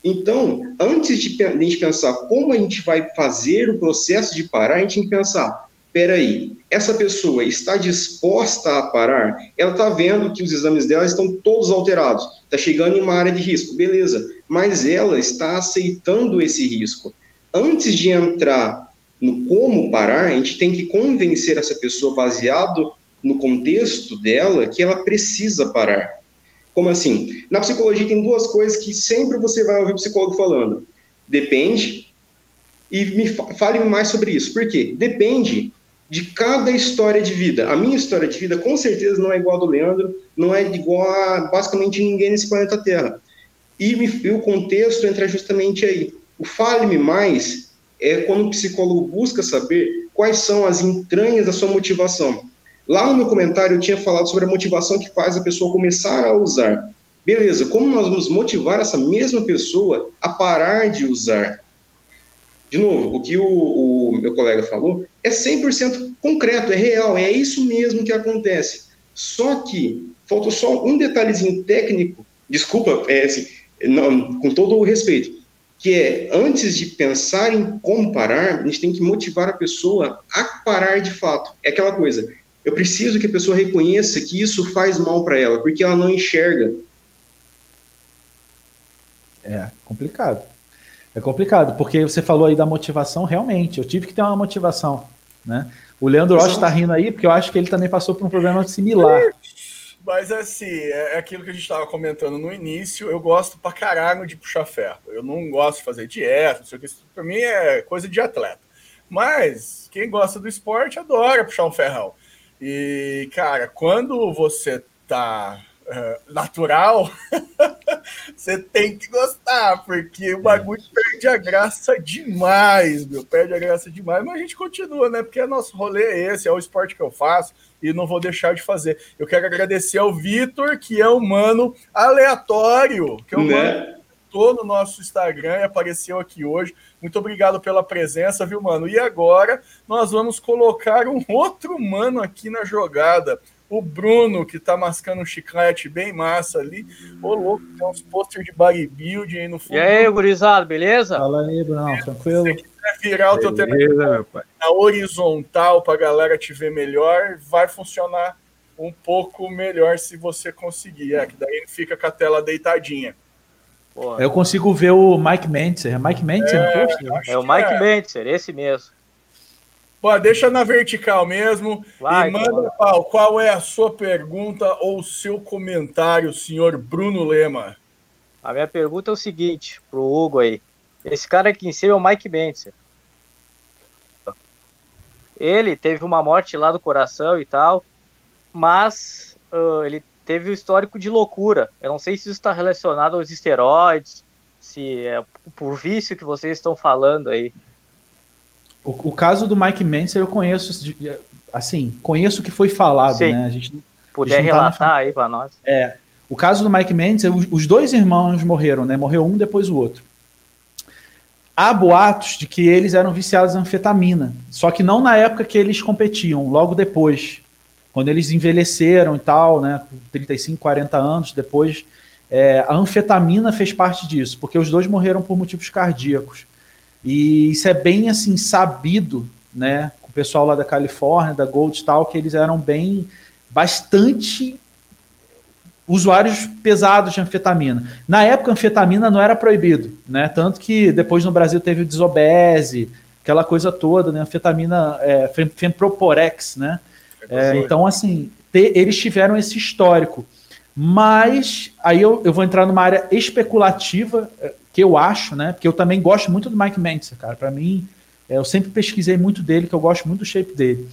Então, antes de a gente pensar como a gente vai fazer o processo de parar, a gente tem que pensar: peraí, essa pessoa está disposta a parar? Ela está vendo que os exames dela estão todos alterados, está chegando em uma área de risco, beleza, mas ela está aceitando esse risco. Antes de entrar no como parar, a gente tem que convencer essa pessoa, baseado no contexto dela, que ela precisa parar. Como assim? Na psicologia tem duas coisas que sempre você vai ouvir o psicólogo falando. Depende, e me fale mais sobre isso. Por quê? Depende de cada história de vida. A minha história de vida, com certeza, não é igual a do Leandro, não é igual a basicamente ninguém nesse planeta Terra. E, e o contexto entra justamente aí. O fale-me mais é quando o psicólogo busca saber quais são as entranhas da sua motivação. Lá no meu comentário eu tinha falado sobre a motivação que faz a pessoa começar a usar. Beleza, como nós vamos motivar essa mesma pessoa a parar de usar? De novo, o que o, o meu colega falou é 100% concreto, é real, é isso mesmo que acontece. Só que faltou só um detalhezinho técnico, desculpa, é assim, não, com todo o respeito, que é antes de pensar em como parar, a gente tem que motivar a pessoa a parar de fato. É aquela coisa, eu preciso que a pessoa reconheça que isso faz mal para ela, porque ela não enxerga. É complicado. É complicado, porque você falou aí da motivação, realmente. Eu tive que ter uma motivação, né? O Leandro Rocha está rindo aí, porque eu acho que ele também passou por um problema similar. Mas assim, é, é aquilo que a gente estava comentando no início. Eu gosto pra caralho de puxar ferro. Eu não gosto de fazer dieta, não sei o que. Isso pra mim é coisa de atleta. Mas quem gosta do esporte adora puxar um ferrão. E, cara, quando você tá uh, natural, você tem que gostar, porque o bagulho perde a graça demais, meu. Perde a graça demais, mas a gente continua, né? Porque nosso rolê é esse, é o esporte que eu faço e não vou deixar de fazer. Eu quero agradecer ao Vitor, que é um mano aleatório, que é um né? mano no nosso Instagram e apareceu aqui hoje. Muito obrigado pela presença, viu, mano? E agora nós vamos colocar um outro mano aqui na jogada. O Bruno, que tá mascando um chiclete bem massa ali. Ô, louco, tem uns posters de bodybuilding aí no fundo. E aí, gurizado, beleza? Fala aí, Bruno, tranquilo. Se quiser virar o teu telefone na horizontal pra galera te ver melhor, vai funcionar um pouco melhor se você conseguir. É, que daí ele fica com a tela deitadinha. Porra. Eu consigo ver o Mike Mentzer. É Mike Mentzer é, É o Mike é. Mentzer, esse mesmo. Pô, deixa na vertical mesmo. Vai, e manda, Paulo, qual é a sua pergunta ou o seu comentário, senhor Bruno Lema? A minha pergunta é o seguinte, pro Hugo aí. Esse cara aqui em cima é o Mike Mentzer. Ele teve uma morte lá do coração e tal, mas uh, ele teve o histórico de loucura. Eu não sei se isso está relacionado aos esteroides, se é por vício que vocês estão falando aí. O, o caso do Mike Menser eu conheço, assim, conheço o que foi falado, Sim. né? A gente puder relatar tá aí para nós. É, o caso do Mike Menser, os dois irmãos morreram, né? Morreu um depois o outro. Há boatos de que eles eram viciados em anfetamina, só que não na época que eles competiam, logo depois quando eles envelheceram e tal, né, 35, 40 anos depois, é, a anfetamina fez parte disso, porque os dois morreram por motivos cardíacos. E isso é bem assim sabido, né, com o pessoal lá da Califórnia, da Gold e tal, que eles eram bem bastante usuários pesados de anfetamina. Na época, a anfetamina não era proibido, né? Tanto que depois no Brasil teve o desobese, aquela coisa toda, né? Anfetamina, é, Femproporex, né? É, então, assim, eles tiveram esse histórico. Mas aí eu, eu vou entrar numa área especulativa, é, que eu acho, né? Porque eu também gosto muito do Mike Mentzer, cara. Para mim, é, eu sempre pesquisei muito dele, que eu gosto muito do shape dele.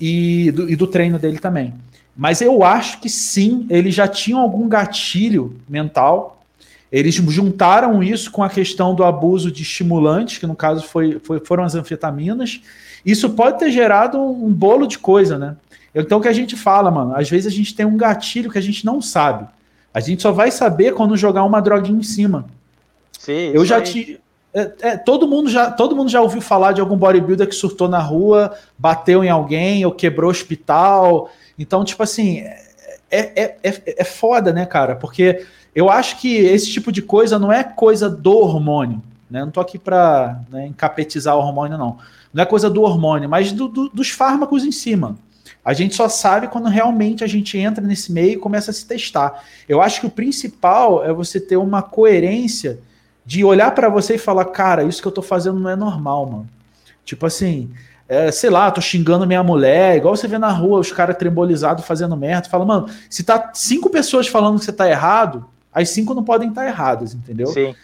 E do, e do treino dele também. Mas eu acho que sim, eles já tinham algum gatilho mental. Eles juntaram isso com a questão do abuso de estimulantes, que no caso foi, foi foram as anfetaminas, isso pode ter gerado um bolo de coisa, né? Então, o que a gente fala, mano, às vezes a gente tem um gatilho que a gente não sabe. A gente só vai saber quando jogar uma droguinha em cima. Sim, eu já te. É, é, todo, mundo já, todo mundo já ouviu falar de algum bodybuilder que surtou na rua, bateu em alguém ou quebrou hospital. Então, tipo assim, é, é, é, é foda, né, cara? Porque eu acho que esse tipo de coisa não é coisa do hormônio. Né? Não tô aqui para né, encapetizar o hormônio, não. Não é coisa do hormônio, mas do, do, dos fármacos em cima. A gente só sabe quando realmente a gente entra nesse meio e começa a se testar. Eu acho que o principal é você ter uma coerência de olhar para você e falar, cara, isso que eu tô fazendo não é normal, mano. Tipo assim, é, sei lá, tô xingando minha mulher, igual você vê na rua os caras trembolizados fazendo merda. Fala, mano, se tá cinco pessoas falando que você tá errado, as cinco não podem estar tá erradas, entendeu? Sim.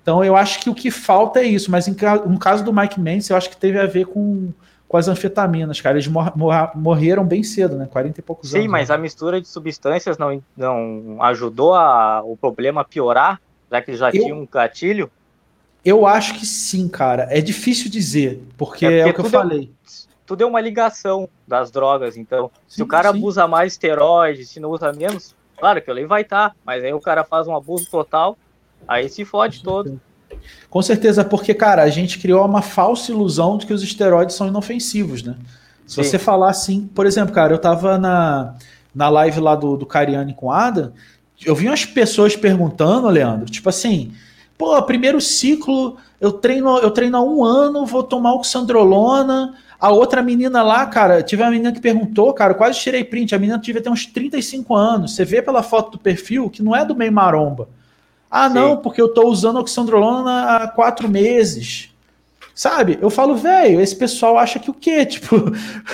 Então eu acho que o que falta é isso, mas em, no caso do Mike Mendes, eu acho que teve a ver com, com as anfetaminas, cara. Eles mor mor morreram bem cedo, né? 40 e poucos Sim, anos. Sim, mas né? a mistura de substâncias não, não ajudou a, o problema a piorar, já que já eu, tinha um gatilho? Eu acho que sim, cara. É difícil dizer, porque é, porque é o que eu falei. É, tudo é uma ligação das drogas, então. Sim, se o cara sim. abusa mais esteroide, se não usa menos, claro que ele vai estar, tá, mas aí o cara faz um abuso total, Aí se fode todo. Com certeza, porque, cara, a gente criou uma falsa ilusão de que os esteroides são inofensivos, né? Se Sim. você falar assim, por exemplo, cara, eu tava na. na live lá do, do Cariani com Ada, eu vi umas pessoas perguntando, Leandro, tipo assim, pô, primeiro ciclo, eu treino, eu treino há um ano, vou tomar oxandrolona. A outra menina lá, cara, tive uma menina que perguntou, cara, quase tirei print. A menina devia ter uns 35 anos. Você vê pela foto do perfil que não é do meio maromba. Ah, Sim. não, porque eu tô usando oxandrolona há quatro meses. Sabe? Eu falo, velho, esse pessoal acha que o quê? Tipo,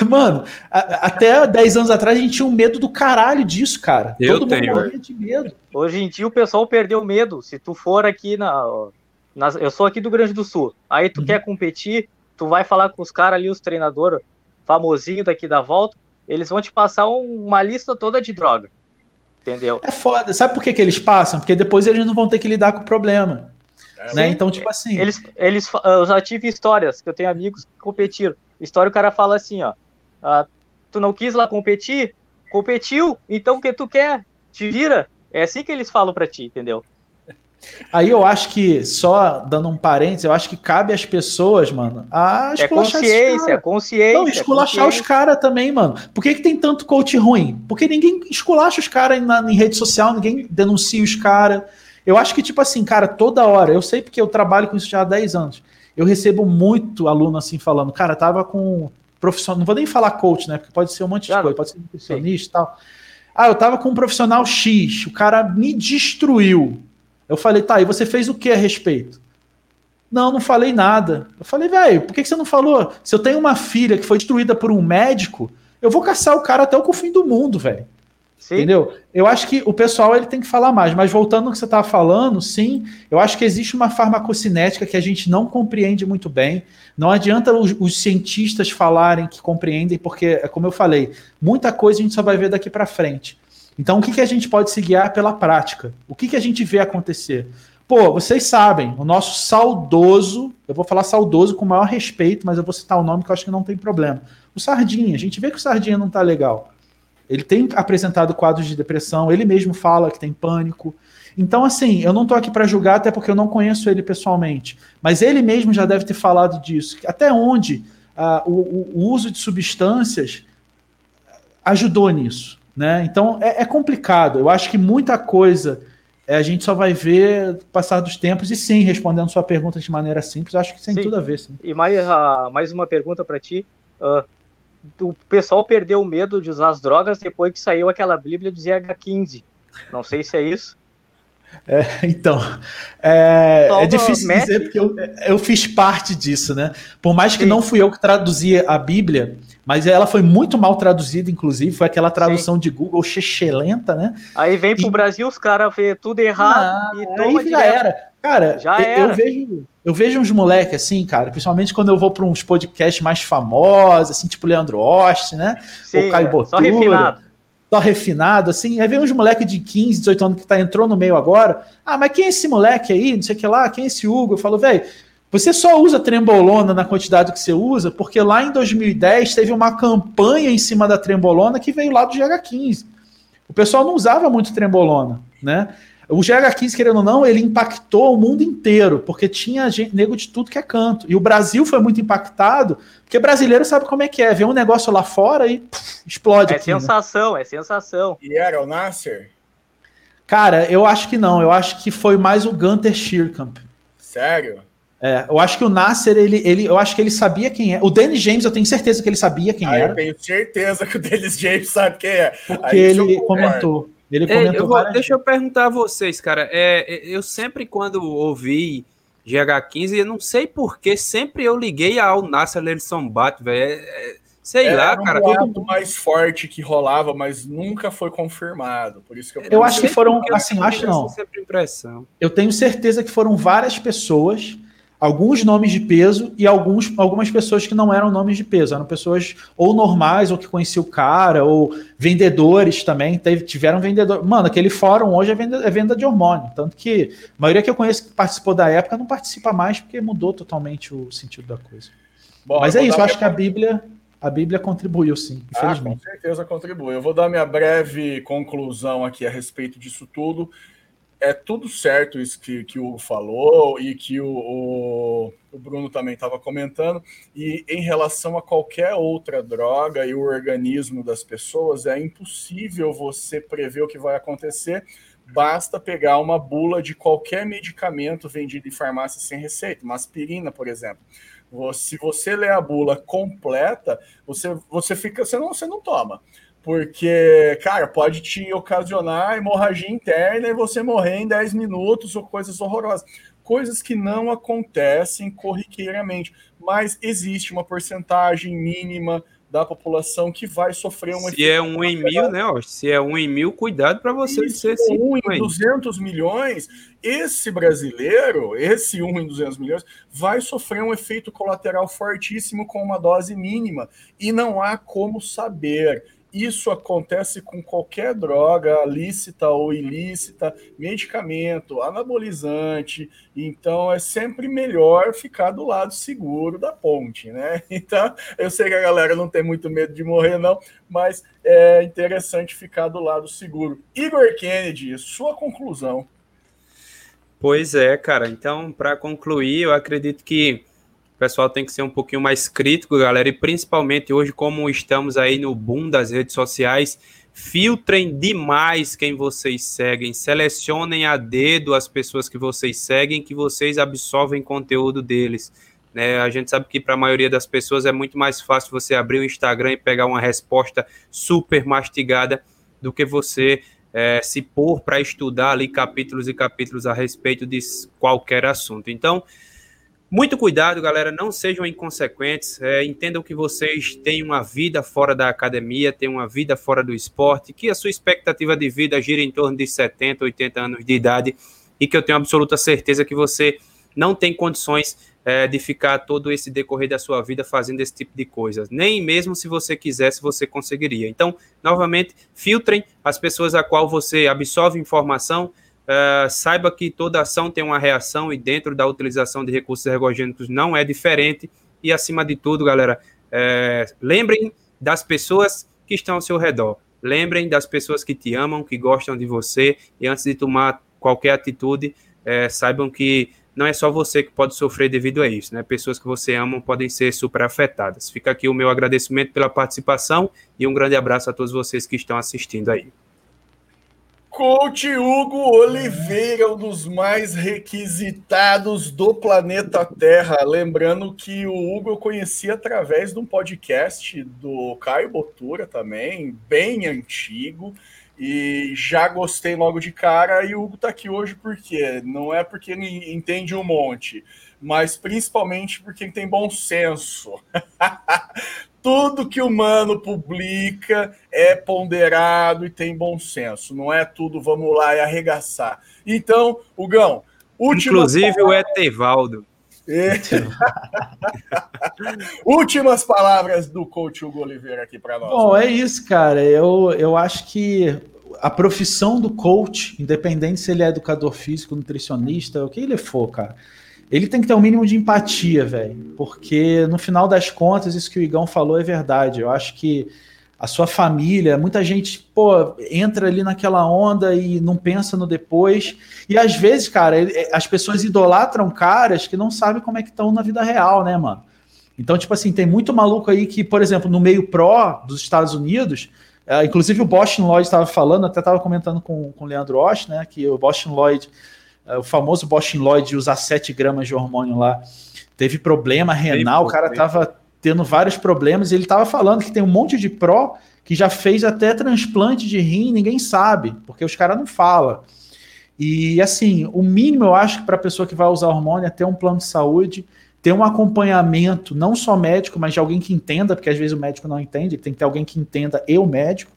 mano, a, até 10 anos atrás a gente tinha um medo do caralho disso, cara. Eu Todo tenho. mundo de medo. Hoje em dia o pessoal perdeu medo. Se tu for aqui na, na eu sou aqui do Grande do Sul. Aí tu uhum. quer competir, tu vai falar com os caras ali, os treinadores famosinhos daqui da volta, eles vão te passar um, uma lista toda de droga. Entendeu? É foda. Sabe por que, que eles passam? Porque depois eles não vão ter que lidar com o problema. É, né? Então, tipo assim. Eles, eles, eu já tive histórias, que eu tenho amigos que competiram. História o cara fala assim, ó. Ah, tu não quis lá competir? Competiu, então o que tu quer? Te vira. É assim que eles falam para ti, entendeu? Aí eu acho que, só dando um parênteses, eu acho que cabe às pessoas, mano, a é consciência, é consciência. Não, esculachar consciência. os caras também, mano. Por que, que tem tanto coach ruim? Porque ninguém esculacha os caras em rede social, ninguém denuncia os caras. Eu acho que, tipo assim, cara, toda hora, eu sei porque eu trabalho com isso já há 10 anos. Eu recebo muito aluno assim falando, cara, tava com profissional, não vou nem falar coach, né? Porque pode ser um monte de claro. coisa, pode ser nutricionista e tal. Ah, eu tava com um profissional X, o cara me destruiu. Eu falei, tá, e você fez o que a respeito? Não, não falei nada. Eu falei, velho, por que, que você não falou? Se eu tenho uma filha que foi destruída por um médico, eu vou caçar o cara até o fim do mundo, velho. Sim. Entendeu? Eu acho que o pessoal ele tem que falar mais, mas voltando ao que você estava falando, sim, eu acho que existe uma farmacocinética que a gente não compreende muito bem. Não adianta os, os cientistas falarem que compreendem, porque, é como eu falei, muita coisa a gente só vai ver daqui para frente. Então, o que, que a gente pode se guiar pela prática? O que, que a gente vê acontecer? Pô, vocês sabem, o nosso saudoso, eu vou falar saudoso com o maior respeito, mas eu vou citar o nome que eu acho que não tem problema. O Sardinha, a gente vê que o Sardinha não tá legal. Ele tem apresentado quadros de depressão, ele mesmo fala que tem pânico. Então, assim, eu não estou aqui para julgar, até porque eu não conheço ele pessoalmente. Mas ele mesmo já deve ter falado disso. Até onde uh, o, o, uso de substâncias ajudou nisso. Né? Então, é, é complicado. Eu acho que muita coisa é, a gente só vai ver passar dos tempos. E sim, respondendo sua pergunta de maneira simples, acho que tem sim. tudo a ver. Sim. E mais, uh, mais uma pergunta para ti. Uh, o pessoal perdeu o medo de usar as drogas depois que saiu aquela Bíblia do ZH15. Não sei se é isso. É, então, é, é difícil dizer porque eu, eu, fiz parte disso, né? Por mais que Sim. não fui eu que traduzia a Bíblia, mas ela foi muito mal traduzida, inclusive, foi aquela tradução Sim. de Google chechelenta, né? Aí vem pro e... Brasil, os caras vê tudo errado não, e toma aí já era. Cara, já eu, era. eu vejo eu vejo uns moleques assim, cara, principalmente quando eu vou para uns podcasts mais famosos, assim, tipo Leandro Ost, né? Sim, Ou Caio é, Botura, só refinado. Só refinado, assim. Aí vem uns moleques de 15, 18 anos que tá, entrou no meio agora. Ah, mas quem é esse moleque aí? Não sei o que lá, quem é esse Hugo? Eu falo, velho, você só usa trembolona na quantidade que você usa, porque lá em 2010 teve uma campanha em cima da trembolona que veio lá do GH15. O pessoal não usava muito trembolona, né? O GH15, querendo ou não, ele impactou o mundo inteiro, porque tinha gente, nego de tudo que é canto. E o Brasil foi muito impactado, porque brasileiro sabe como é que é, vê um negócio lá fora e pff, explode. É aqui, né? sensação, né? é sensação. E era o Nasser? Cara, eu acho que não, eu acho que foi mais o Gunter Schirkamp. Sério? É, eu acho que o Nasser, ele, ele, eu acho que ele sabia quem é. O Dennis James, eu tenho certeza que ele sabia quem ah, era. Eu tenho certeza que o Dennis James sabe quem é. Porque Aí ele comentou. Ele comentou. eu vou, deixa eu perguntar a vocês, cara. É, é eu sempre, quando ouvi GH15, eu não sei porquê, sempre eu liguei ao Nasser Lerson Bat, velho. É, é, sei lá, um cara. Era mais forte que rolava, mas nunca foi confirmado. Por isso que eu, eu acho que foram, assim, acho não. Sempre impressão. Eu tenho certeza que foram várias pessoas alguns nomes de peso e alguns, algumas pessoas que não eram nomes de peso, eram pessoas ou normais, ou que conheciam o cara, ou vendedores também, teve, tiveram vendedor. Mano, aquele fórum hoje é venda, é venda de hormônio, tanto que a maioria que eu conheço que participou da época não participa mais porque mudou totalmente o sentido da coisa. Bom, Mas é isso, eu acho que a Bíblia a Bíblia contribuiu, sim, infelizmente. Ah, com certeza contribui. Eu vou dar minha breve conclusão aqui a respeito disso tudo. É tudo certo isso que, que o Hugo falou e que o, o, o Bruno também estava comentando. E em relação a qualquer outra droga e o organismo das pessoas, é impossível você prever o que vai acontecer. Basta pegar uma bula de qualquer medicamento vendido em farmácia sem receita, uma aspirina, por exemplo. Se você lê a bula completa, você, você fica, você não, você não toma porque, cara, pode te ocasionar hemorragia interna e você morrer em 10 minutos ou coisas horrorosas. Coisas que não acontecem corriqueiramente, mas existe uma porcentagem mínima da população que vai sofrer um Se é um em mil, né? Se é um em mil, cuidado para você Isso, ser assim. Um em 200 milhões, esse brasileiro, esse um em 200 milhões, vai sofrer um efeito colateral fortíssimo com uma dose mínima e não há como saber. Isso acontece com qualquer droga, lícita ou ilícita, medicamento, anabolizante. Então é sempre melhor ficar do lado seguro da ponte, né? Então eu sei que a galera não tem muito medo de morrer, não, mas é interessante ficar do lado seguro. Igor Kennedy, sua conclusão. Pois é, cara. Então, para concluir, eu acredito que o pessoal tem que ser um pouquinho mais crítico, galera, e principalmente hoje, como estamos aí no boom das redes sociais, filtrem demais quem vocês seguem, selecionem a dedo as pessoas que vocês seguem, que vocês absorvem conteúdo deles. Né? A gente sabe que para a maioria das pessoas é muito mais fácil você abrir o Instagram e pegar uma resposta super mastigada do que você é, se pôr para estudar ali capítulos e capítulos a respeito de qualquer assunto. Então, muito cuidado, galera, não sejam inconsequentes. É, entendam que vocês têm uma vida fora da academia, têm uma vida fora do esporte, que a sua expectativa de vida gira em torno de 70, 80 anos de idade e que eu tenho absoluta certeza que você não tem condições é, de ficar todo esse decorrer da sua vida fazendo esse tipo de coisas. Nem mesmo se você quisesse, você conseguiria. Então, novamente, filtrem as pessoas a qual você absorve informação Uh, saiba que toda ação tem uma reação e dentro da utilização de recursos ergogênicos não é diferente. E acima de tudo, galera, é, lembrem das pessoas que estão ao seu redor. Lembrem das pessoas que te amam, que gostam de você. E antes de tomar qualquer atitude, é, saibam que não é só você que pode sofrer devido a isso, né? Pessoas que você ama podem ser super afetadas. Fica aqui o meu agradecimento pela participação e um grande abraço a todos vocês que estão assistindo aí. Coach Hugo Oliveira, um dos mais requisitados do planeta Terra. Lembrando que o Hugo eu conheci através de um podcast do Caio Botura também, bem antigo, e já gostei logo de cara. E o Hugo está aqui hoje porque não é porque ele entende um monte, mas principalmente porque ele tem bom senso. tudo que o humano publica é ponderado e tem bom senso. Não é tudo, vamos lá e arregaçar. Então, Hugão, Inclusive palavras... o Etevaldo. É. Últimas palavras do coach Hugo Oliveira aqui para nós. Bom, é isso, cara. Eu, eu acho que a profissão do coach, independente se ele é educador físico, nutricionista, o que ele for, cara, ele tem que ter um mínimo de empatia, velho. Porque no final das contas, isso que o Igão falou é verdade. Eu acho que a sua família, muita gente, pô, entra ali naquela onda e não pensa no depois. E às vezes, cara, as pessoas idolatram caras que não sabem como é que estão na vida real, né, mano? Então, tipo assim, tem muito maluco aí que, por exemplo, no meio pró dos Estados Unidos, é, inclusive o Boston Lloyd estava falando, até estava comentando com, com o Leandro Osh, né, que o Boston Lloyd é, o famoso Boston Lloyd usar 7 gramas de hormônio lá, teve problema renal, o cara tava tendo vários problemas, e ele tava falando que tem um monte de pró que já fez até transplante de rim, ninguém sabe, porque os caras não falam. E assim, o mínimo eu acho que para a pessoa que vai usar hormônio é ter um plano de saúde, ter um acompanhamento, não só médico, mas de alguém que entenda, porque às vezes o médico não entende, tem que ter alguém que entenda e o médico,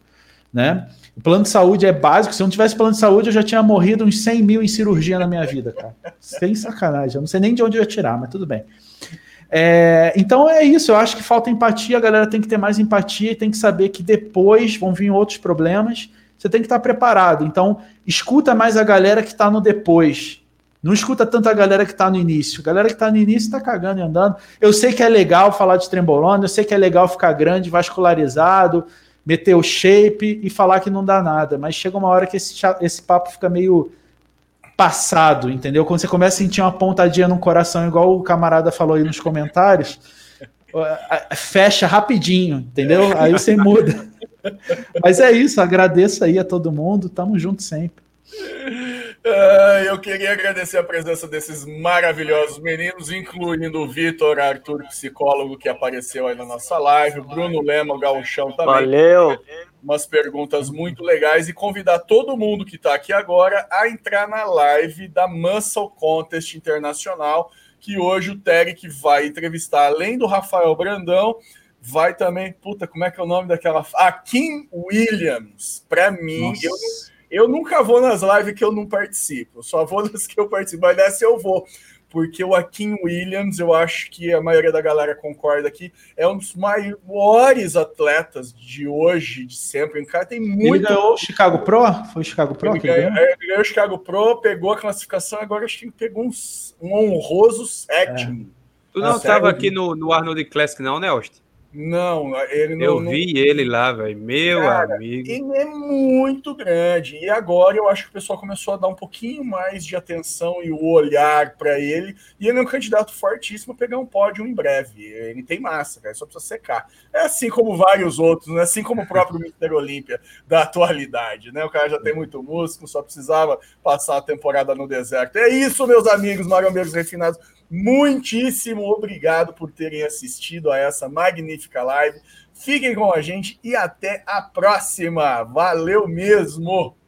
né? O plano de saúde é básico. Se eu não tivesse plano de saúde, eu já tinha morrido uns 100 mil em cirurgia na minha vida, cara. Sem sacanagem. Eu não sei nem de onde eu ia tirar, mas tudo bem. É, então é isso. Eu acho que falta empatia. A galera tem que ter mais empatia e tem que saber que depois vão vir outros problemas. Você tem que estar preparado. Então, escuta mais a galera que está no depois. Não escuta tanto a galera que está no início. A galera que está no início está cagando e andando. Eu sei que é legal falar de trembolona, eu sei que é legal ficar grande, vascularizado, meter o shape e falar que não dá nada. Mas chega uma hora que esse, esse papo fica meio passado, entendeu? Quando você começa a sentir uma pontadinha no coração, igual o camarada falou aí nos comentários, fecha rapidinho, entendeu? Aí você muda. Mas é isso, agradeço aí a todo mundo, tamo junto sempre. Uh, eu queria agradecer a presença desses maravilhosos meninos, incluindo o Vitor Arthur, psicólogo, que apareceu aí na nossa live, o Bruno Lema, o Gauchão também. Valeu! Umas perguntas muito legais e convidar todo mundo que está aqui agora a entrar na live da Muscle Contest Internacional, que hoje o Terek vai entrevistar, além do Rafael Brandão, vai também, puta, como é que é o nome daquela? A Kim Williams. Para mim, Nossa. eu eu nunca vou nas lives que eu não participo, só vou nas que eu participo, mas nessa eu vou, porque o Akin Williams, eu acho que a maioria da galera concorda aqui, é um dos maiores atletas de hoje, de sempre. O cara tem muito. Ele ganhou o Chicago Pro? Foi o Chicago Pro? Ele, ganhou, é, ele ganhou o Chicago Pro, pegou a classificação, agora acho que pegou um, um honroso sétimo. É. Tu não estava aqui no, no Arnold Classic, não, né, Austin? Não, ele não. Eu vi não... ele lá, velho. Meu Cara, amigo. Ele é muito grande. E agora eu acho que o pessoal começou a dar um pouquinho mais de atenção e o olhar para ele. E ele é um candidato fortíssimo a pegar um pódio em breve. Ele tem massa, cara. Só precisa secar. É assim como vários outros, né? Assim como o próprio Mister Olímpia da atualidade, né? O cara já tem muito músculo, só precisava passar a temporada no deserto. É isso, meus amigos marombeiros refinados muitíssimo obrigado por terem assistido a essa magnífica live. Fiquem com a gente e até a próxima. Valeu mesmo!